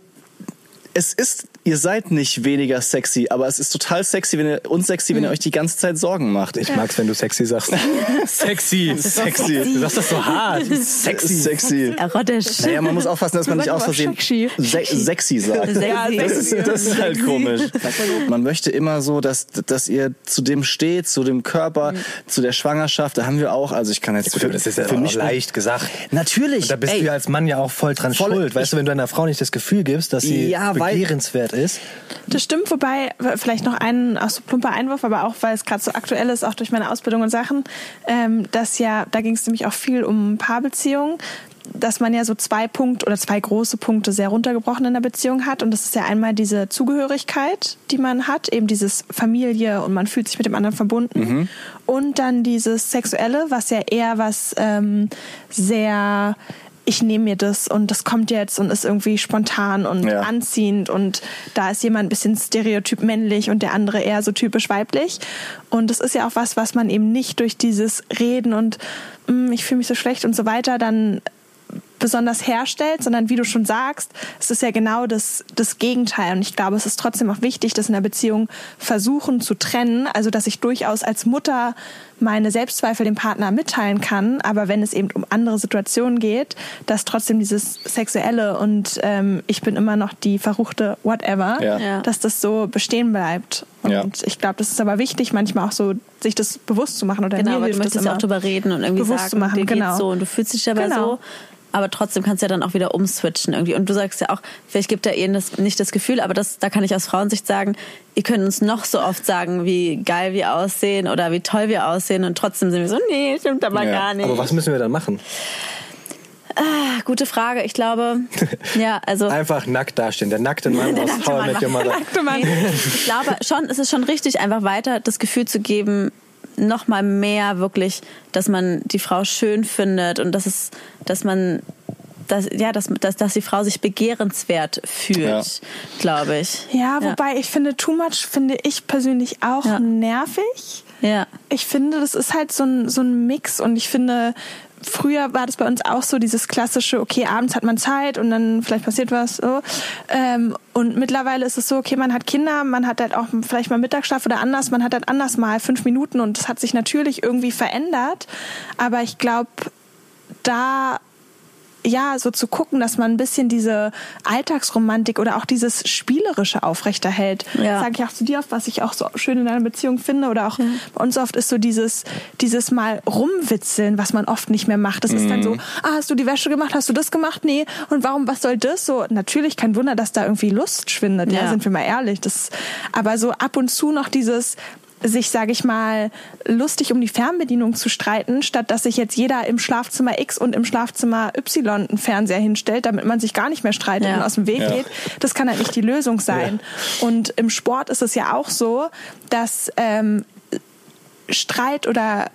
es ist ihr seid nicht weniger sexy, aber es ist total sexy, wenn ihr uns sexy, wenn ihr euch die ganze Zeit Sorgen macht. Ich mag's, wenn du sexy sagst. sexy. Sexy. Du sagst das so hart. Sexy. Sexy. Erotisch. Naja, man muss aufpassen, dass man nicht aus Versehen sexy. se sexy sagt. Sexy. Das ist, das ist halt komisch. Man möchte immer so, dass, dass ihr zu dem steht, zu dem Körper, zu der Schwangerschaft. Da haben wir auch, also ich kann jetzt Gut, das ist ja für mich leicht gesagt. Natürlich. Und da bist ey, du ja als Mann ja auch voll dran Voll- schuld. Weißt du, wenn du einer Frau nicht das Gefühl gibst, dass sie Ja, begehrenswert ist. Das stimmt, wobei vielleicht noch ein auch so plumper Einwurf, aber auch weil es gerade so aktuell ist, auch durch meine Ausbildung und Sachen, ähm, dass ja, da ging es nämlich auch viel um Paarbeziehungen, dass man ja so zwei Punkte oder zwei große Punkte sehr runtergebrochen in der Beziehung hat. Und das ist ja einmal diese Zugehörigkeit, die man hat, eben dieses Familie und man fühlt sich mit dem anderen verbunden. Und dann dieses Sexuelle, was ja eher was ähm, sehr ich nehme mir das und das kommt jetzt und ist irgendwie spontan und Ja. anziehend und da ist jemand ein bisschen stereotyp männlich und der andere eher so typisch weiblich. Und das ist ja auch was, was man eben nicht durch dieses Reden und "Mm, ich fühle mich so schlecht und so weiter dann besonders herstellt, sondern wie du schon sagst, es ist ja genau das, das Gegenteil. Und ich glaube, es ist trotzdem auch wichtig, dass in der Beziehung versuchen zu trennen. Also, dass ich durchaus als Mutter meine Selbstzweifel dem Partner mitteilen kann, aber wenn es eben um andere Situationen geht, dass trotzdem dieses Sexuelle und ähm, ich bin immer noch die verruchte Whatever, Ja. Dass das so bestehen bleibt. Und Ja. ich glaube, das ist aber wichtig, manchmal auch so, sich das bewusst zu machen. Oder Genau, aber du das möchtest ja auch drüber reden und irgendwie bewusst sagen, zu machen, dir genau. geht's so und du fühlst dich dabei Genau. so. Aber trotzdem kannst du ja dann auch wieder umswitchen irgendwie. Und du sagst ja auch, vielleicht gibt er ihnen das, nicht das Gefühl, aber das, da kann ich aus Frauensicht sagen, ihr könnt uns noch so oft sagen, wie geil wir aussehen oder wie toll wir aussehen und trotzdem sind wir so, nee, stimmt aber Ja. gar nicht. Aber was müssen wir dann machen? Ah, Gute Frage. Ich glaube, ja, also. Einfach nackt dastehen. Der nackte Mann aus How I Met Your Mother. Ich glaube schon, es ist schon richtig, einfach weiter das Gefühl zu geben, noch mal mehr wirklich, dass man die Frau schön findet und dass es, dass man, dass, ja, dass, dass, dass die Frau sich begehrenswert fühlt, Ja. glaube ich. Ja, wobei ich finde, too much finde ich persönlich auch Ja. nervig. Ja. Ich finde, das ist halt so ein, so ein Mix und ich finde, früher war das bei uns auch so dieses klassische, okay, abends hat man Zeit und dann vielleicht passiert was so. Ähm, und mittlerweile ist es so, okay, man hat Kinder, man hat halt auch vielleicht mal Mittagsschlaf oder anders, man hat halt anders mal fünf Minuten und das hat sich natürlich irgendwie verändert. Aber ich glaube, da ja, so zu gucken, dass man ein bisschen diese Alltagsromantik oder auch dieses Spielerische aufrechterhält. Ja. Sage ich auch zu dir oft, was ich auch so schön in einer Beziehung finde. Oder auch bei uns oft ist so dieses, dieses Mal rumwitzeln, was man oft nicht mehr macht. Das ist dann so, ah, hast du die Wäsche gemacht? Hast du das gemacht? Nee. Und warum, was soll das? So, natürlich kein Wunder, dass da irgendwie Lust schwindet. Ja, Ja. sind wir mal ehrlich. Das, aber so ab und zu noch dieses, sich, sage ich mal, lustig um die Fernbedienung zu streiten, statt dass sich jetzt jeder im Schlafzimmer X und im Schlafzimmer Y einen Fernseher hinstellt, damit man sich gar nicht mehr streitet Ja. und aus dem Weg Ja. geht. Das kann halt nicht die Lösung sein. Und im Sport ist es ja auch so, dass ähm, Streit oder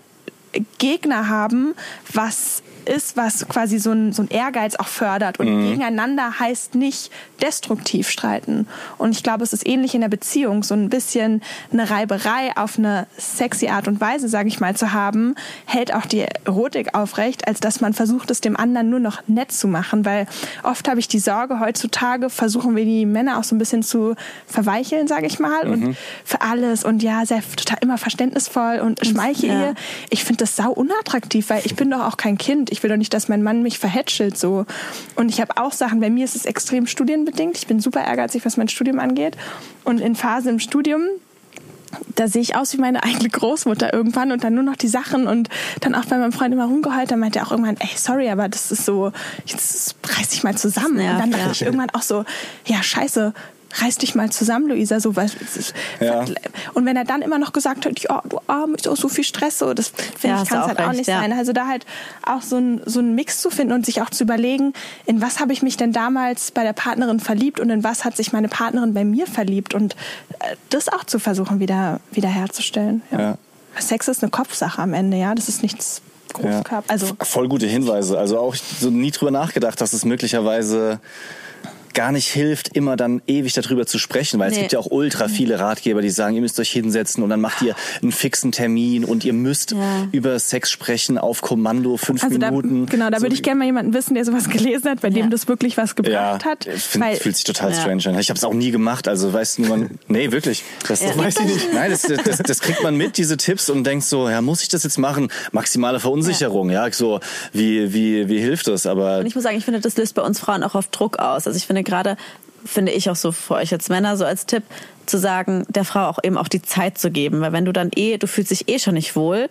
Gegner haben, was ist, was quasi so ein, so ein Ehrgeiz auch fördert. Und gegeneinander heißt nicht destruktiv streiten. Und ich glaube, es ist ähnlich in der Beziehung, so ein bisschen eine Reiberei auf eine sexy Art und Weise, sage ich mal, zu haben, hält auch die Erotik aufrecht, als dass man versucht, es dem anderen nur noch nett zu machen. Weil oft habe ich die Sorge, heutzutage versuchen wir die Männer auch so ein bisschen zu verweicheln, sage ich mal. Und für alles und ja, sehr total immer verständnisvoll und schmeiche ja. ihr. Ich finde das sau unattraktiv, weil ich bin doch auch kein Kind. Ich will doch nicht, dass mein Mann mich verhätschelt so. Und ich habe auch Sachen, bei mir ist es extrem studienbedingt. Ich bin super ehrgeizig, was mein Studium angeht. Und in Phase im Studium da sehe ich aus wie meine eigene Großmutter irgendwann und dann nur noch die Sachen und dann auch bei meinem Freund immer rumgeheult, dann meinte er auch irgendwann, ey, sorry, aber das ist so, jetzt reiß dich mal zusammen. Das und dann nervt, dachte ja. ich irgendwann auch so, ja, scheiße, reiß dich mal zusammen, Luisa, so was. Ja. Und wenn er dann immer noch gesagt hat, ja, du Arm, ich auch so viel Stress, so, das finde Ja, ich, kann es auch halt auch recht, nicht ja. sein. Also da halt auch so ein, so ein Mix zu finden und sich auch zu überlegen, in was habe ich mich denn damals bei der Partnerin verliebt und in was hat sich meine Partnerin bei mir verliebt und äh, das auch zu versuchen wieder, wieder herzustellen. Ja. Ja. Sex ist eine Kopfsache am Ende, ja, das ist nichts Großkörper. Also Voll gute Hinweise. Also auch so nie drüber nachgedacht, dass es möglicherweise gar nicht hilft, immer dann ewig darüber zu sprechen, weil nee. es gibt ja auch ultra viele Ratgeber, die sagen, ihr müsst euch hinsetzen und dann macht ihr einen fixen Termin und ihr müsst ja. über Sex sprechen auf Kommando fünf also Minuten. Da, genau, da so würde ich gerne mal jemanden wissen, der sowas gelesen hat, bei dem das wirklich was gebracht hat. Find, weil, fühlt sich total strange an. Ich habe es auch nie gemacht, also weißt du, man, nee, wirklich. Das, das weiß ich nicht. Nein, das, das, das, kriegt man mit, diese Tipps und denkt so, ja, muss ich das jetzt machen? Maximale Verunsicherung, ja, so wie wie wie hilft das? Aber und ich muss sagen, ich finde, das löst bei uns Frauen auch oft Druck aus. Also ich finde gerade finde ich auch so für euch als Männer so als Tipp zu sagen, der Frau auch eben auch die Zeit zu geben, weil wenn du dann eh, du fühlst dich eh schon nicht wohl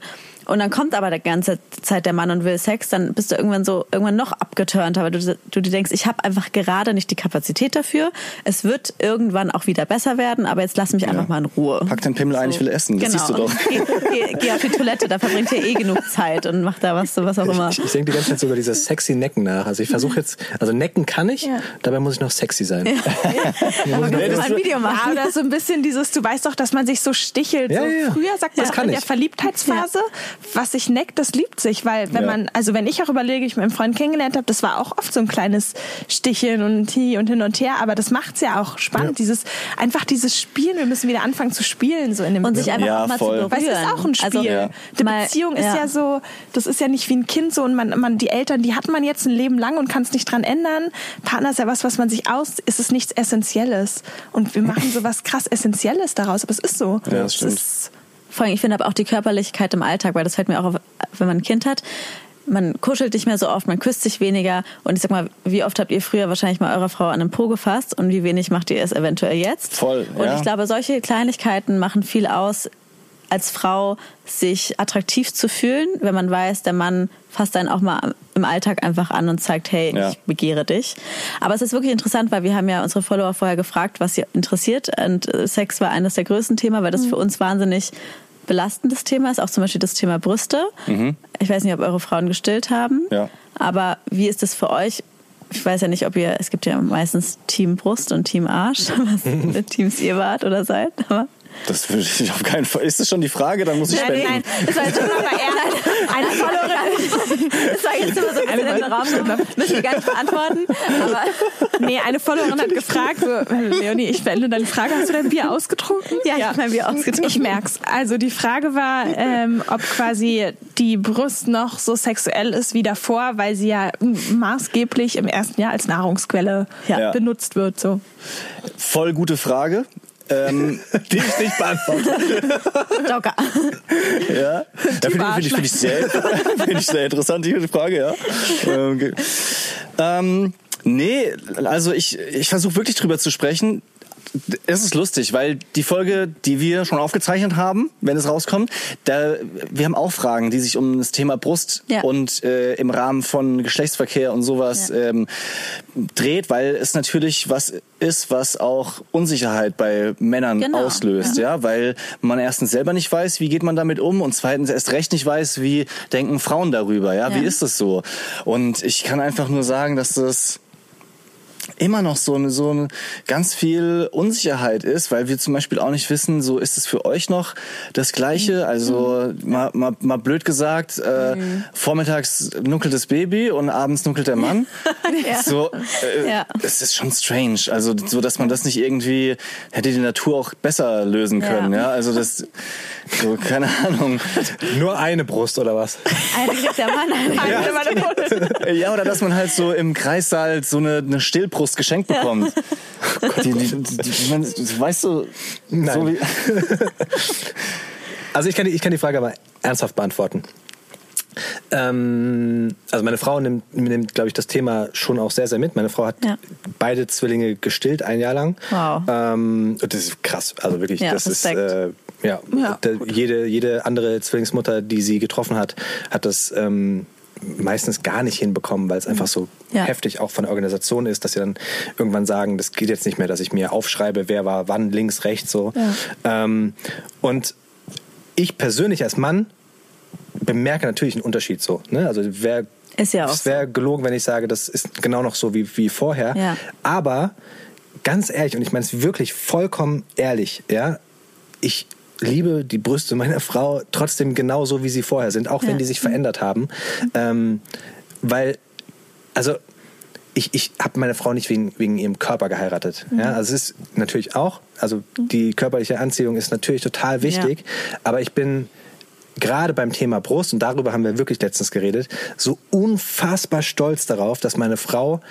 und dann kommt aber die ganze Zeit der Mann und will Sex, dann bist du irgendwann so irgendwann noch abgeturnt, aber du, du dir denkst, ich habe einfach gerade nicht die Kapazität dafür. Es wird irgendwann auch wieder besser werden, aber jetzt lass mich einfach mal in Ruhe. Pack deinen Pimmel so. ein, ich will essen. Das genau. siehst du doch. Geh, geh, geh, auf die Toilette, da verbringt ihr eh genug Zeit und mach da was, was auch immer. Ich, ich denke die ganze Zeit so über dieses sexy Necken nach. Also ich versuche jetzt, also necken kann ich, ja. dabei muss ich noch sexy sein. Ja. ja. aber nee, mal ein Video machen. Ja, oder so ein bisschen dieses, du weißt doch, dass man sich so stichelt. Ja, so Früher sagt man in der Verliebtheitsphase, was sich neckt, das liebt sich, weil wenn man, also wenn ich auch überlege, ich meinen Freund kennengelernt habe, das war auch oft so ein kleines Sticheln und hi und hin und her, aber das macht's ja auch spannend, dieses einfach dieses Spielen, wir müssen wieder anfangen zu spielen so in dem und sich einfach ja, auch mal voll. zu berühren. Weißt, das ist auch ein Spiel. Also, ja. Die Beziehung ist ja. so, das ist ja nicht wie ein Kind so und man, man die Eltern, die hat man jetzt ein Leben lang und kann es nicht dran ändern. Partner ist ja was, was man sich aus, ist es nichts Essentielles und wir machen so was krass Essentielles daraus, aber es ist so. Ja, das stimmt. Vor allem, ich finde aber auch die Körperlichkeit im Alltag, weil das fällt mir auch auf, wenn man ein Kind hat. Man kuschelt nicht mehr so oft, man küsst sich weniger. Und ich sag mal, wie oft habt ihr früher wahrscheinlich mal eurer Frau an einem Po gefasst und wie wenig macht ihr es eventuell jetzt? Voll. Und ja. ich glaube, solche Kleinigkeiten machen viel aus, als Frau sich attraktiv zu fühlen, wenn man weiß, der Mann fasst einen auch mal im Alltag einfach an und zeigt, hey, ja. ich begehre dich. Aber es ist wirklich interessant, weil wir haben ja unsere Follower vorher gefragt, was sie interessiert. Und äh, Sex war eines der größten Themen, weil das mhm. für uns wahnsinnig belastendes Thema ist. Auch zum Beispiel das Thema Brüste. Mhm. Ich weiß nicht, ob eure Frauen gestillt haben. Ja. Aber wie ist das für euch? Ich weiß ja nicht, ob ihr, es gibt ja meistens Team Brust und Team Arsch, was Teams ihr wart oder seid. Aber das würde ich auf keinen Fall. Ist das schon die Frage? Dann muss ich nein, spenden. Nein, nein. Das war jetzt immer bei. Eine Followerin. Das war jetzt immer so ein bisschen in den Raum. Müssen wir gar nicht beantworten. Aber nee, eine Followerin hat gefragt, so, Leonie, ich beende deine Frage. Hast du dein Bier ausgetrunken? Ja, ich habe mein Bier ausgetrunken. Ich merk's. Also die Frage war, ähm, ob quasi die Brust noch so sexuell ist wie davor, weil sie ja maßgeblich im ersten Jahr als Nahrungsquelle ja. benutzt wird. So. Voll gute Frage. Ähm, die ich nicht beantworte. Joker. Ja, ja finde ich, find ich, sehr, find ich sehr interessant, die Frage, ja. Okay. Ähm, nee, also ich, ich versuche wirklich drüber zu sprechen es ist lustig, weil die Folge, die wir schon aufgezeichnet haben, wenn es rauskommt, da wir haben auch Fragen, die sich um das Thema Brust ja. und äh, im Rahmen von Geschlechtsverkehr und sowas ja. ähm, dreht, weil es natürlich was ist, was auch Unsicherheit bei Männern genau. auslöst, ja. ja, weil man erstens selber nicht weiß, wie geht man damit um und zweitens erst recht nicht weiß, wie denken Frauen darüber, ja, wie ist das so? Und ich kann einfach nur sagen, dass das immer noch so eine, so eine ganz viel Unsicherheit ist, weil wir zum Beispiel auch nicht wissen, so ist es für euch noch das Gleiche. Mhm. Also mhm. mal, mal, mal blöd gesagt, äh, mhm. vormittags nuckelt das Baby und abends nuckelt der Mann. ja. So, äh, ja. es ist schon strange. Also so, dass man das nicht irgendwie hätte die Natur auch besser lösen können. Ja, ja? also das so keine Ahnung. Nur eine Brust oder was? Kriegt der Mann, eine ja. ja, oder dass man halt so im Kreissaal so eine, eine Stillbrust geschenkt bekommt. Oh Gott, die, die, die, man, weißt du, Nein. so wie. also ich kann, die, ich kann die Frage aber ernsthaft beantworten. Ähm, also meine Frau nimmt, nimmt glaube ich, das Thema schon auch sehr, sehr mit. Meine Frau hat ja. beide Zwillinge gestillt, ein Jahr lang. Wow. Ähm, das ist krass. Also wirklich, ja, das Respekt. ist äh, ja, ja. jede, jede andere Zwillingsmutter, die sie getroffen hat, hat das ähm, meistens gar nicht hinbekommen, weil es einfach so ja. heftig auch von der Organisation ist, dass sie dann irgendwann sagen, das geht jetzt nicht mehr, dass ich mir aufschreibe, wer war wann, links, rechts, so. Ja. Ähm, und ich persönlich als Mann bemerke natürlich einen Unterschied so. Ne? Also wer ist ja auch es wäre gelogen, wenn ich sage, das ist genau noch so wie, wie vorher. Ja. Aber ganz ehrlich, und ich meine es wirklich vollkommen ehrlich, ja, ich liebe die Brüste meiner Frau trotzdem genauso, wie sie vorher sind, auch wenn ja. die sich verändert haben. Ähm, weil, also ich, ich habe meine Frau nicht wegen, wegen ihrem Körper geheiratet. Mhm. Ja, also es ist natürlich auch, also die körperliche Anziehung ist natürlich total wichtig, ja. aber ich bin gerade beim Thema Brust, und darüber haben wir wirklich letztens geredet, so unfassbar stolz darauf, dass meine Frau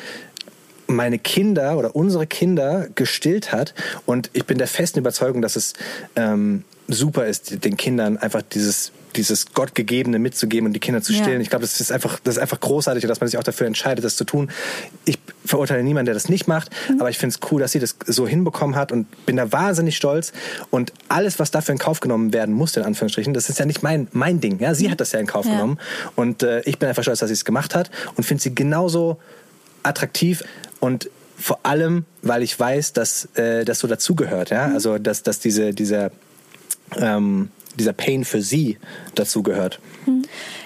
meine Kinder oder unsere Kinder gestillt hat. Und ich bin der festen Überzeugung, dass es ähm, super ist, den Kindern einfach dieses dieses Gottgegebene mitzugeben und die Kinder zu stillen. Ja. Ich glaube, das ist einfach, das ist einfach großartig, dass man sich auch dafür entscheidet, das zu tun. Ich verurteile niemanden, der das nicht macht, mhm. aber ich finde es cool, dass sie das so hinbekommen hat und bin da wahnsinnig stolz. Und alles, was dafür in Kauf genommen werden musste, in Anführungsstrichen, das ist ja nicht mein, mein Ding. Ja, sie mhm. hat das ja in Kauf ja. genommen. Und äh, ich bin einfach stolz, dass sie es gemacht hat und finde sie genauso attraktiv und vor allem, weil ich weiß, dass äh, das so dazugehört. Ja? Mhm. Also, dass, dass diese, dieser, ähm, dieser Pain für sie dazugehört. Mhm.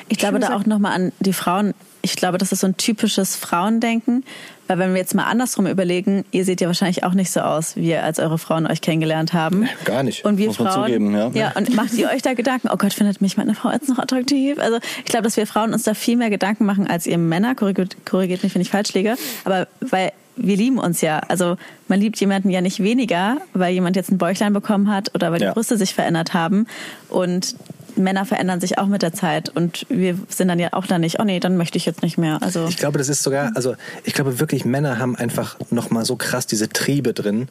Ich glaube da auch nochmal an die Frauen. Ich glaube, das ist so ein typisches Frauendenken. Weil wenn wir jetzt mal andersrum überlegen, ihr seht ja wahrscheinlich auch nicht so aus, wie ihr als eure Frauen euch kennengelernt haben. Gar nicht. Und wir Muss Frauen, zugeben, ja. ja. Und macht ihr euch da Gedanken, oh Gott, findet mich meine Frau jetzt noch attraktiv? Also ich glaube, dass wir Frauen uns da viel mehr Gedanken machen als ihr Männer. Korrigiert, korrigiert mich, wenn ich falsch liege. Aber weil wir lieben uns ja. Also man liebt jemanden ja nicht weniger, weil jemand jetzt ein Bäuchlein bekommen hat oder weil die ja. Brüste sich verändert haben. Und Männer verändern sich auch mit der Zeit und wir sind dann ja auch da nicht, oh nee, dann möchte ich jetzt nicht mehr. Also ich glaube, das ist sogar, also ich glaube wirklich, Männer haben einfach nochmal so krass diese Triebe drin,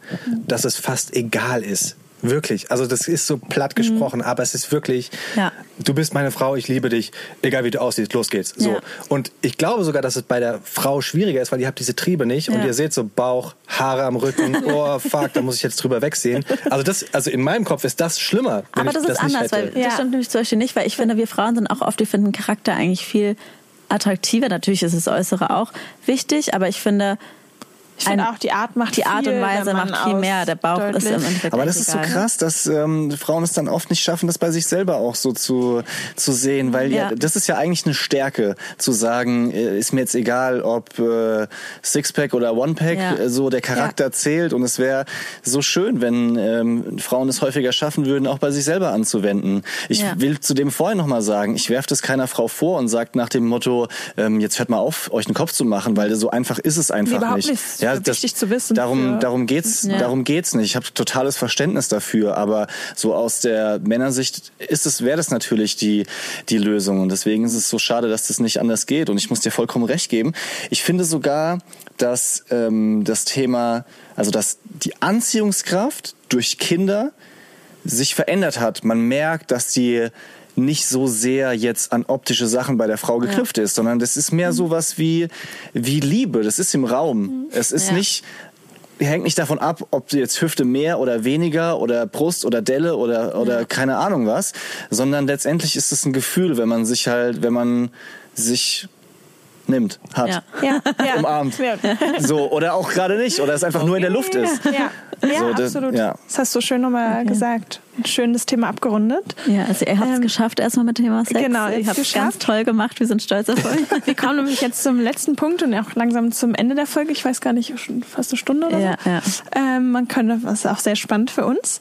dass es fast egal ist, Wirklich. Also das ist so platt gesprochen, mhm. aber es ist wirklich, ja. du bist meine Frau, ich liebe dich, egal wie du aussiehst, los geht's. So. Ja. Und ich glaube sogar, dass es bei der Frau schwieriger ist, weil ihr habt diese Triebe nicht ja. und ihr seht so Bauch, Haare am Rücken, oh fuck, da muss ich jetzt drüber wegsehen. Also das, also in meinem Kopf ist das schlimmer. aber das ist das anders, weil das stimmt nämlich zum Beispiel nicht, weil ich finde, wir Frauen sind auch oft, wir finden Charakter eigentlich viel attraktiver. Natürlich ist das Äußere auch wichtig, aber ich finde, ich finde auch, die Art macht Die Art und Weise macht viel mehr. Der Bauch deutlich. ist im Endeffekt Aber das ist so krass, dass ähm, Frauen es dann oft nicht schaffen, das bei sich selber auch so zu, zu sehen. Weil ja. ja das ist ja eigentlich eine Stärke, zu sagen, äh, ist mir jetzt egal, ob äh, Sixpack oder Onepack, ja. Äh, so der Charakter ja. zählt. Und es wäre so schön, wenn ähm, Frauen es häufiger schaffen würden, auch bei sich selber anzuwenden. Ich will zu dem vorhin nochmal sagen, ich werfe das keiner Frau vor und sagt nach dem Motto, ähm, jetzt hört mal auf, euch einen Kopf zu machen, weil so einfach ist es einfach nee, nicht. nicht ja, das, wichtig zu wissen. Darum, darum geht's, ja. darum geht's nicht. Ich habe totales Verständnis dafür, aber so aus der Männersicht ist es, wäre das natürlich die die Lösung und deswegen ist es so schade, dass das nicht anders geht. Und ich muss dir vollkommen recht geben. Ich finde sogar, dass ähm, das Thema, also dass die Anziehungskraft durch Kinder sich verändert hat. Man merkt, dass die nicht so sehr jetzt an optische Sachen bei der Frau geknüpft ja. ist, sondern das ist mehr mhm. sowas wie, wie Liebe. Das ist im Raum. Mhm. Es ist ja. nicht, hängt nicht davon ab, ob du jetzt Hüfte mehr oder weniger oder Brust oder Delle oder, oder ja. keine Ahnung was, sondern letztendlich ist es ein Gefühl, wenn man sich halt, wenn man sich nimmt, hat, ja. Ja. umarmt. So, oder auch gerade nicht, oder es einfach nur in der Luft ist. Ja. Ja, so, das, absolut. Ja. Das hast du schön nochmal okay. gesagt. Schön das Thema abgerundet. Ja, also ihr habt es ähm, geschafft erstmal mit dem Thema Sex. Genau, ihr habt es ganz toll gemacht. Wir sind stolz auf euch. Wir kommen nämlich jetzt zum letzten Punkt und auch langsam zum Ende der Folge. Ich weiß gar nicht, schon fast eine Stunde oder ja, so. Ja. Ähm, man könnte, was auch sehr spannend für uns.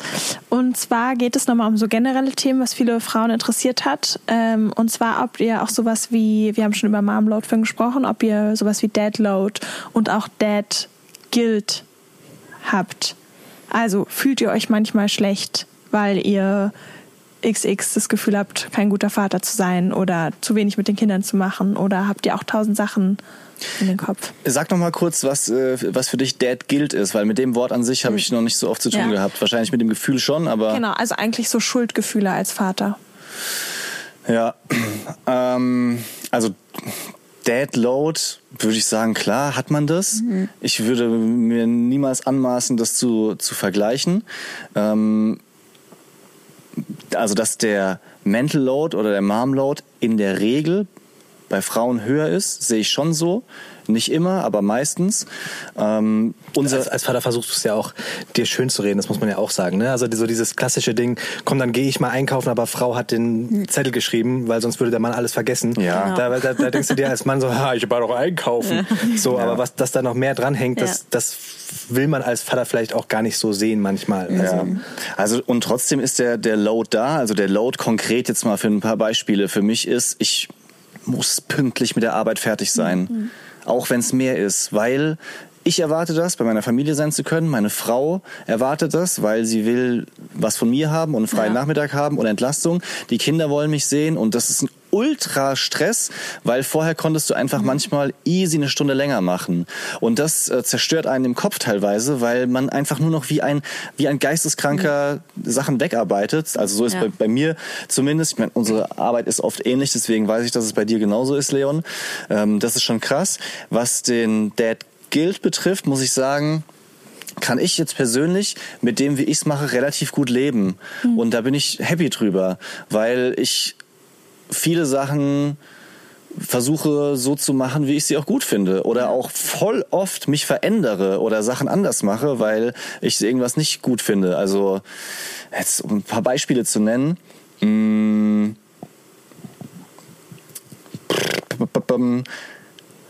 Und zwar geht es nochmal um so generelle Themen, was viele Frauen interessiert hat. Ähm, und zwar, ob ihr auch sowas wie, wir haben schon über Momload gesprochen, ob ihr sowas wie Deadload und auch Dead Guilt habt. Also fühlt ihr euch manchmal schlecht, weil ihr XX das Gefühl habt, kein guter Vater zu sein oder zu wenig mit den Kindern zu machen oder habt ihr auch tausend Sachen in den Kopf? Sag noch mal kurz, was, äh, was für dich Dad gilt ist, weil mit dem Wort an sich habe ich noch nicht so oft zu tun ja. gehabt. Wahrscheinlich mit dem Gefühl schon, aber... Genau, also eigentlich so Schuldgefühle als Vater. Ja, ähm, also Deadload, würde ich sagen, klar hat man das. Mhm. Ich würde mir niemals anmaßen, das zu, zu vergleichen. Ähm, also, dass der Mental Load oder der Mom Load in der Regel bei Frauen höher ist, sehe ich schon so. Nicht immer, aber meistens. Ähm, unser als, als Vater versuchst du es ja auch, dir schön zu reden, das muss man ja auch sagen. Ne? Also so dieses klassische Ding, komm, dann gehe ich mal einkaufen, aber Frau hat den Zettel geschrieben, weil sonst würde der Mann alles vergessen. Ja. Genau. Da, da, da denkst du dir als Mann so, ha, ich war doch einkaufen. Ja. So, ja. aber was dass da noch mehr dranhängt, das, ja. das will man als Vater vielleicht auch gar nicht so sehen manchmal. Also, ja. also und trotzdem ist der, der Load da. Also der Load konkret jetzt mal für ein paar Beispiele für mich ist, ich muss pünktlich mit der Arbeit fertig sein. Mhm auch wenn es mehr ist, weil ich erwarte das, bei meiner Familie sein zu können. Meine Frau erwartet das, weil sie will was von mir haben und einen freien ja. Nachmittag haben und Entlastung. Die Kinder wollen mich sehen und das ist ein ultra Stress, weil vorher konntest du einfach mhm. manchmal easy eine Stunde länger machen. Und das äh, zerstört einen im Kopf teilweise, weil man einfach nur noch wie ein, wie ein Geisteskranker mhm. Sachen wegarbeitet. Also so ist ja. bei, bei mir zumindest. Ich meine, unsere Arbeit ist oft ähnlich, deswegen weiß ich, dass es bei dir genauso ist, Leon. Ähm, das ist schon krass. Was den Dad Guild betrifft, muss ich sagen, kann ich jetzt persönlich mit dem, wie ich es mache, relativ gut leben. Mhm. Und da bin ich happy drüber, weil ich viele Sachen versuche so zu machen, wie ich sie auch gut finde. Oder auch voll oft mich verändere oder Sachen anders mache, weil ich irgendwas nicht gut finde. Also jetzt um ein paar Beispiele zu nennen. Mmh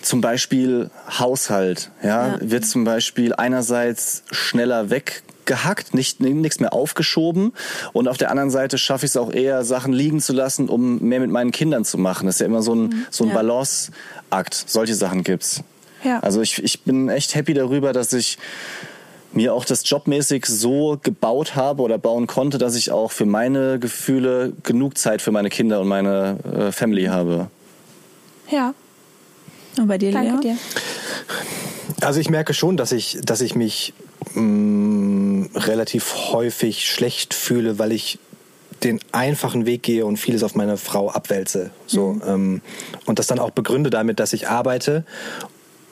zum Beispiel Haushalt, ja, ja, wird zum Beispiel einerseits schneller weggehackt, nicht nichts mehr aufgeschoben und auf der anderen Seite schaffe ich es auch eher Sachen liegen zu lassen, um mehr mit meinen Kindern zu machen. Das ist ja immer so ein mhm. so ein ja. Balanceakt. Solche Sachen gibt's. Ja. Also ich ich bin echt happy darüber, dass ich mir auch das jobmäßig so gebaut habe oder bauen konnte, dass ich auch für meine Gefühle genug Zeit für meine Kinder und meine äh, Family habe. Ja, und bei dir, Danke dir. Also ich merke schon, dass ich, dass ich mich mh, mm, relativ häufig schlecht fühle, weil ich den einfachen Weg gehe und vieles auf meine Frau abwälze. So, mhm. ähm, und das dann auch begründe damit, dass ich arbeite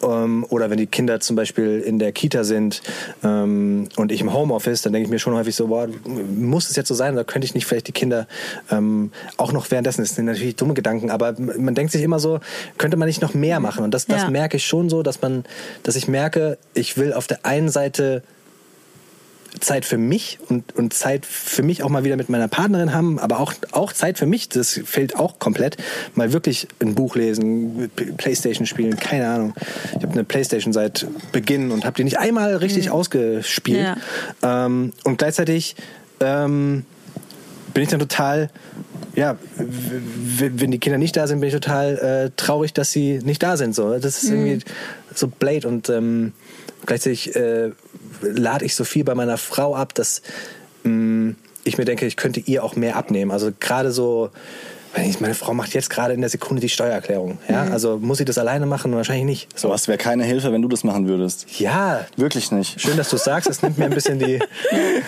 ähm, oder wenn die Kinder zum Beispiel in der Kita sind ähm, und ich im Homeoffice, dann denke ich mir schon häufig so, boah, muss es jetzt so sein? Oder könnte ich nicht vielleicht die Kinder ähm, auch noch währenddessen, das sind natürlich dumme Gedanken, aber man denkt sich immer so, könnte man nicht noch mehr machen? Und das, das ja. merke ich schon so, dass man, dass ich merke, ich will auf der einen Seite Zeit für mich und, und Zeit für mich auch mal wieder mit meiner Partnerin haben, aber auch, auch Zeit für mich, das fehlt auch komplett. Mal wirklich ein Buch lesen, Playstation spielen, keine Ahnung. Ich habe eine Playstation seit Beginn und habe die nicht einmal richtig mhm. ausgespielt. Ja. Ähm, und gleichzeitig ähm, bin ich dann total, ja, wenn die Kinder nicht da sind, bin ich total äh, traurig, dass sie nicht da sind. So, das ist mhm. irgendwie so blade und ähm, gleichzeitig äh, lade ich so viel bei meiner Frau ab, dass mh, mm, ich mir denke, ich könnte ihr auch mehr abnehmen. Also gerade so, meine Frau macht jetzt gerade in der Sekunde die Steuererklärung. Ja? Mhm. Also muss sie das alleine machen? Wahrscheinlich nicht. So. Es wäre keine Hilfe, wenn du das machen würdest. Ja. Wirklich nicht. Schön, dass du es sagst. Es nimmt mir ein bisschen die.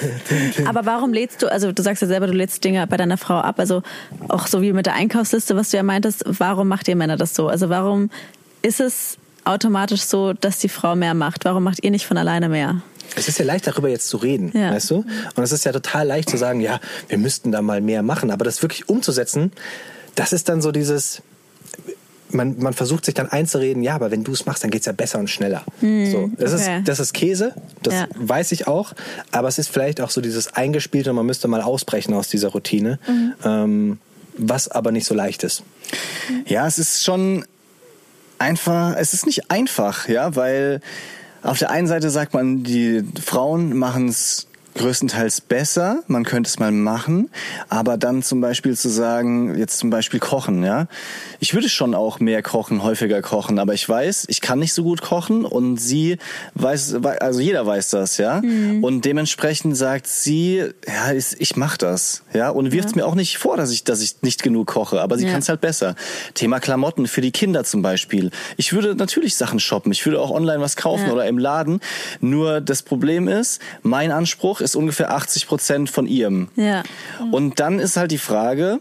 Aber warum lädst du, also du sagst ja selber, du lädst Dinge bei deiner Frau ab. Also auch so wie mit der Einkaufsliste, was du ja meintest. Warum macht ihr Männer das so? Also warum ist es automatisch so, dass die Frau mehr macht? Warum macht ihr nicht von alleine mehr? Es ist ja leicht, darüber jetzt zu reden, ja. weißt du? Und es ist ja total leicht zu sagen, ja, wir müssten da mal mehr machen. Aber das wirklich umzusetzen, das ist dann so dieses, man, man versucht sich dann einzureden, ja, aber wenn du es machst, dann geht es ja besser und schneller. Hm, so, das, okay. ist, das ist Käse, das ja. weiß ich auch, aber es ist vielleicht auch so dieses Eingespielte und man müsste mal ausbrechen aus dieser Routine, mhm. ähm, was aber nicht so leicht ist. Ja, es ist schon einfach, es ist nicht einfach, ja, weil auf der einen Seite sagt man, die Frauen machen es größtenteils besser. Man könnte es mal machen, aber dann zum Beispiel zu sagen, jetzt zum Beispiel kochen, ja. Ich würde schon auch mehr kochen, häufiger kochen, aber ich weiß, ich kann nicht so gut kochen und sie weiß, also jeder weiß das, ja. Mhm. Und dementsprechend sagt sie, ja, ich mach das, ja, und wirft ja. mir auch nicht vor, dass ich, dass ich nicht genug koche, aber sie ja. kann es halt besser. Thema Klamotten für die Kinder zum Beispiel. Ich würde natürlich Sachen shoppen, ich würde auch online was kaufen ja. oder im Laden. Nur das Problem ist, mein Anspruch ist ungefähr 80 Prozent von ihrem. Ja. Und dann ist halt die Frage,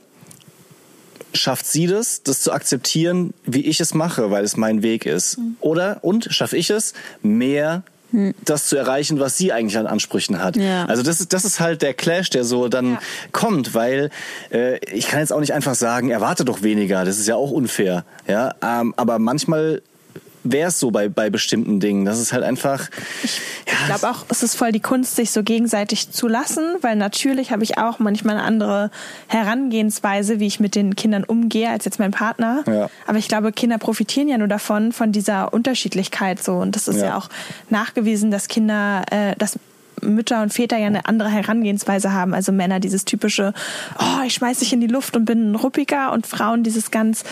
schafft sie das, das zu akzeptieren, wie ich es mache, weil es mein Weg ist? Mhm. Oder, und schaffe ich es, mehr hm. das zu erreichen, was sie eigentlich an Ansprüchen hat. Ja. Also das ist, das ist halt der Clash, der so dann ja. kommt, weil äh, ich kann jetzt auch nicht einfach sagen, erwarte doch weniger, das ist ja auch unfair. Ja, ähm, aber manchmal wäre es so bei, bei bestimmten Dingen. Das ist halt einfach. Ich, ja, ich glaube auch, es ist voll die Kunst, sich so gegenseitig zu lassen, weil natürlich habe ich auch manchmal eine andere Herangehensweise, wie ich mit den Kindern umgehe, als jetzt mein Partner. Ja. Aber ich glaube, Kinder profitieren ja nur davon, von dieser Unterschiedlichkeit so. Und das ist ja, ja auch nachgewiesen, dass Kinder, äh, dass Mütter und Väter ja eine andere Herangehensweise haben. Also Männer dieses typische, oh, ich schmeiß dich in die Luft und bin ein Ruppiger und Frauen dieses ganz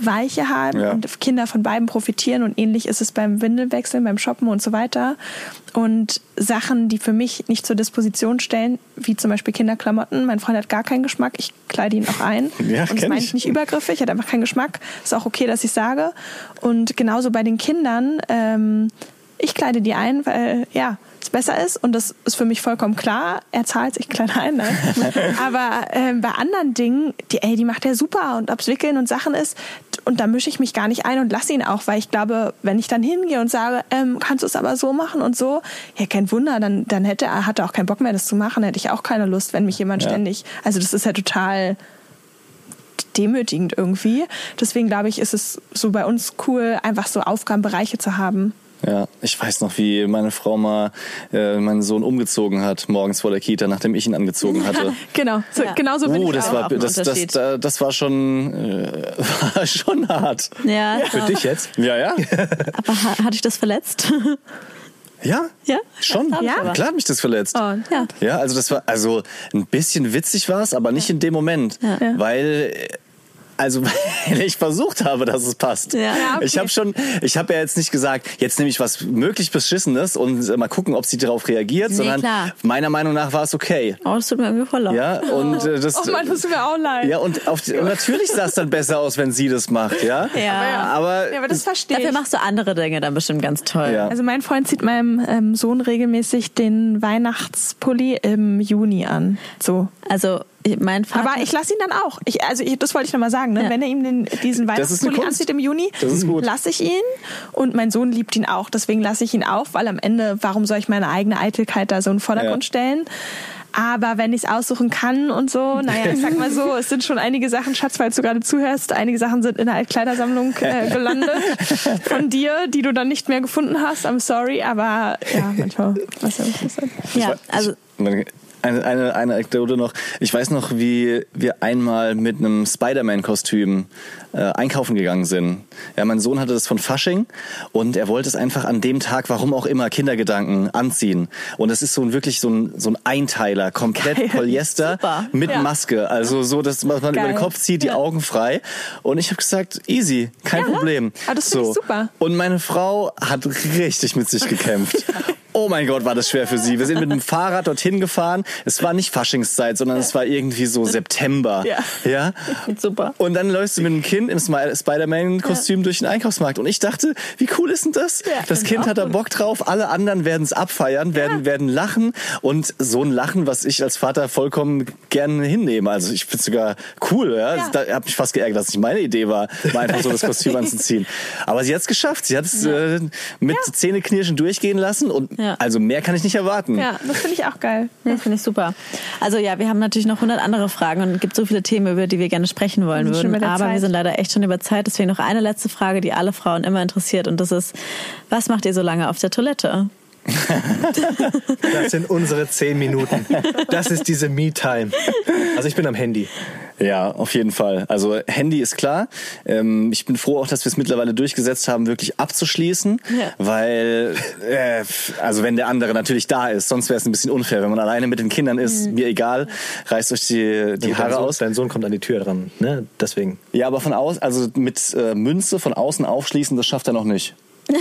Weiche haben ja. und Kinder von beiden profitieren und ähnlich ist es beim Windelwechseln, beim Shoppen und so weiter. Und Sachen, die für mich nicht zur Disposition stellen, wie zum Beispiel Kinderklamotten. Mein Freund hat gar keinen Geschmack, ich kleide ihn auch ein. Ja, und das meine ich nicht übergriffig, hat einfach keinen Geschmack. Ist auch okay, dass ich sage. Und genauso bei den Kindern, ähm, ich kleide die ein, weil ja, es besser ist und das ist für mich vollkommen klar. Er zahlt sich klein ein. Ne? Aber ähm, bei anderen Dingen, die, ey, die macht er super und ob's Wickeln und Sachen ist, und da mische ich mich gar nicht ein und lasse ihn auch, weil ich glaube, wenn ich dann hingehe und sage, ähm, kannst du es aber so machen und so, ja, kein Wunder, dann, dann hätte er, hat er auch keinen Bock mehr, das zu machen, hätte ich auch keine Lust, wenn mich jemand ja. ständig, also das ist ja total demütigend irgendwie. Deswegen glaube ich, ist es so bei uns cool, einfach so Aufgabenbereiche zu haben. Ja, ich weiß noch, wie meine Frau mal äh, meinen Sohn umgezogen hat, morgens vor der Kita, nachdem ich ihn angezogen hatte. genau, so, ja. genau so bin oh, ich das auch. war das, das, das, das, war schon äh, war schon hart. Ja, Für dich jetzt? Ja, ja. Aber hatte ich das verletzt? Ja? Ja? Schon? Ja? Klar hat mich das verletzt. Oh, ja. ja, also das war, also ein bisschen witzig war es, aber nicht in dem Moment. Ja. Weil also weil ich versucht habe, dass es passt. Ja, okay. Ich habe schon, ich habe ja jetzt nicht gesagt, jetzt nehme ich was möglich beschissenes und mal gucken, ob sie darauf reagiert, nee, sondern klar. meiner Meinung nach war es okay. Oh, das tut mir irgendwie voll leid. Ja, und äh, das. Oh Mann, das tut mir auch leid. Ja, und, auf und natürlich sah es dann besser aus, wenn sie das macht, ja. Ja. Aber, ja, aber das verstehe ich. Dafür machst du andere Dinge dann bestimmt ganz toll. Ja. Also mein Freund zieht meinem ähm, Sohn regelmäßig den Weihnachtspulli im Juni an. So. Also mein Vater. Aber ich lasse ihn dann auch. Ich, also ich, das wollte ich nochmal sagen. Ne? Ja. Wenn er ihm den, diesen Weihnachtspulli anzieht im Juni, lasse ich ihn. Und mein Sohn liebt ihn auch. Deswegen lasse ich ihn auch, weil am Ende, warum soll ich meine eigene Eitelkeit da so in den Vordergrund ja. stellen? Aber wenn ich es aussuchen kann und so, naja, ich sag mal so, es sind schon einige Sachen, Schatz, falls du gerade zuhörst, einige Sachen sind in der Altkleidersammlung äh, gelandet von dir, die du dann nicht mehr gefunden hast. I'm sorry, aber ja, manchmal, was soll ich sagen? Ja, also eine, eine, eine Anekdote noch. Ich weiß noch, wie wir einmal mit einem Spider-Man-Kostüm äh, einkaufen gegangen sind. Ja, mein Sohn hatte das von Fasching und er wollte es einfach an dem Tag, warum auch immer, Kindergedanken anziehen. Und es ist so ein wirklich so ein, so ein Einteiler, komplett Geil. Polyester Super. mit ja. Maske. Also so, dass man Geil. über den Kopf zieht, die ja. Augen frei. Und ich habe gesagt, easy, kein ja. Problem. Aber das so. super. Und meine Frau hat richtig mit sich gekämpft. Oh mein Gott, war das schwer für sie. Wir sind mit dem Fahrrad dorthin gefahren. Es war nicht Faschingszeit, sondern ja. es war irgendwie so September. Ja. ja. Super. Und dann läufst du mit dem Kind im Spider-Man-Kostüm ja. durch den Einkaufsmarkt. Und ich dachte, wie cool ist denn das? Ja, das Kind hat da Bock drauf. Alle anderen werden es abfeiern, werden, werden lachen. Und so ein Lachen, was ich als Vater vollkommen gerne hinnehme. Also ich finde sogar cool. Ja? ja. Da habe mich fast geärgert, dass es nicht meine Idee war, mal einfach so das Kostüm anzuziehen. Aber sie hat es geschafft. Sie hat es äh, mit Zähneknirschen durchgehen lassen und ja. Also mehr kann ich nicht erwarten. Ja, das finde ich auch geil. Das finde ich super. Also ja, wir haben natürlich noch 100 andere Fragen und es gibt so viele Themen, über die wir gerne sprechen wollen würden. Aber Zeit. wir sind leider echt schon über Zeit. Deswegen noch eine letzte Frage, die alle Frauen immer interessiert. Und das ist, was macht ihr so lange auf der Toilette? das sind unsere zehn Minuten. Das ist diese Me-Time. Also ich bin am Handy. Ja, auf jeden Fall. Also Handy ist klar. Ähm, ich bin froh auch, dass wir es mittlerweile durchgesetzt haben, wirklich abzuschließen, ja. weil äh, also wenn der andere natürlich da ist, sonst wäre es ein bisschen unfair, wenn man alleine mit den Kindern ist. Mhm. Mir egal, reißt euch die, die Haare Sohn, aus. Dein Sohn kommt an die Tür dran, ne? Deswegen. Ja, aber von außen, also mit äh, Münze von außen aufschließen, das schafft er noch nicht.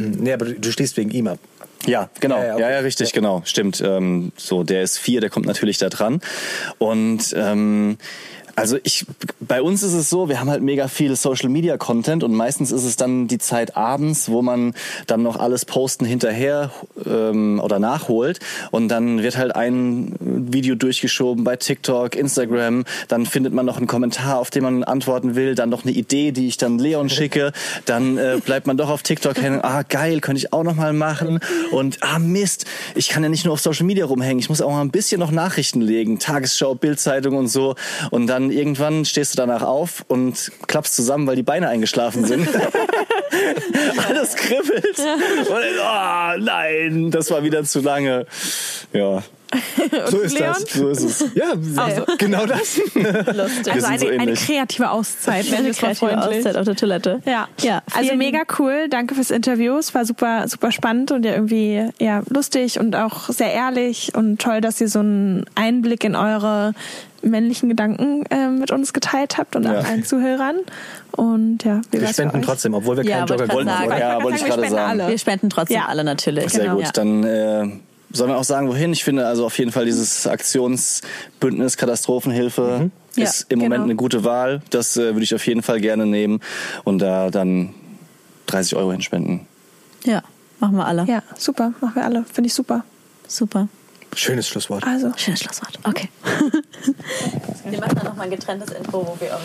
nee, aber du, schließt wegen ihm ab. Ja, genau. Ja, ja, okay. ja, ja richtig, genau. Stimmt. Ähm, so, der ist vier, der kommt natürlich da dran. Und ähm, also ich, bei uns ist es so, wir haben halt mega viel Social Media Content und meistens ist es dann die Zeit abends, wo man dann noch alles posten hinterher ähm, oder nachholt. Und dann wird halt ein Video durchgeschoben bei TikTok, Instagram, dann findet man noch einen Kommentar, auf den man antworten will, dann noch eine Idee, die ich dann Leon schicke, dann äh, bleibt man doch auf TikTok hängen, ah geil, könnte ich auch noch mal machen. Und ah Mist, ich kann ja nicht nur auf Social Media rumhängen, ich muss auch mal ein bisschen noch Nachrichten legen, Tagesschau, Bildzeitung und so. Und dann irgendwann stehst du danach auf und klappst zusammen, weil die Beine eingeschlafen sind. Alles kribbelt. Ja. Und oh, nein, das war wieder zu lange. Ja. so ist Leon? das. So ist es. Ja, Also. genau das. Lustig. Also eine, so eine ähnlich. kreative Auszeit, Eine kreative. Auszeit auf der Toilette. Ja, ja also mega cool. Danke fürs Interview. Es war super, super spannend und ja irgendwie ja lustig und auch sehr ehrlich und toll, dass ihr so einen Einblick in eure männlichen Gedanken äh, mit uns geteilt habt und Ja. auch allen Zuhörern. Und ja, Wir spenden trotzdem, obwohl wir Ja, keinen wollte Jogger gewonnen sagen. haben. Ja, wollte ich wir gerade spenden sagen. alle. Wir spenden trotzdem Ja. alle natürlich. Sehr Genau. gut. Ja. Dann äh, sollen wir auch sagen, wohin. Ich finde also auf jeden Fall dieses Aktionsbündnis Katastrophenhilfe Ja, ist im Moment genau. eine gute Wahl. Das äh, würde ich auf jeden Fall gerne nehmen und da dann 30 Euro hinspenden. ja, machen wir alle. Ja, super. Machen wir alle. Finde ich super. Super. Schönes Schlusswort. Also, Schönes Schlusswort. Okay. wir machen dann nochmal ein getrenntes Intro, wo wir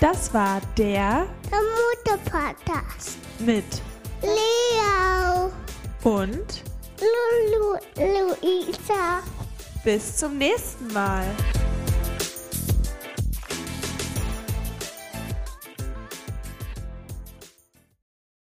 das war der Der Mutter-Podcast. mit Leo, und Lulu, Luisa. bis zum nächsten Mal.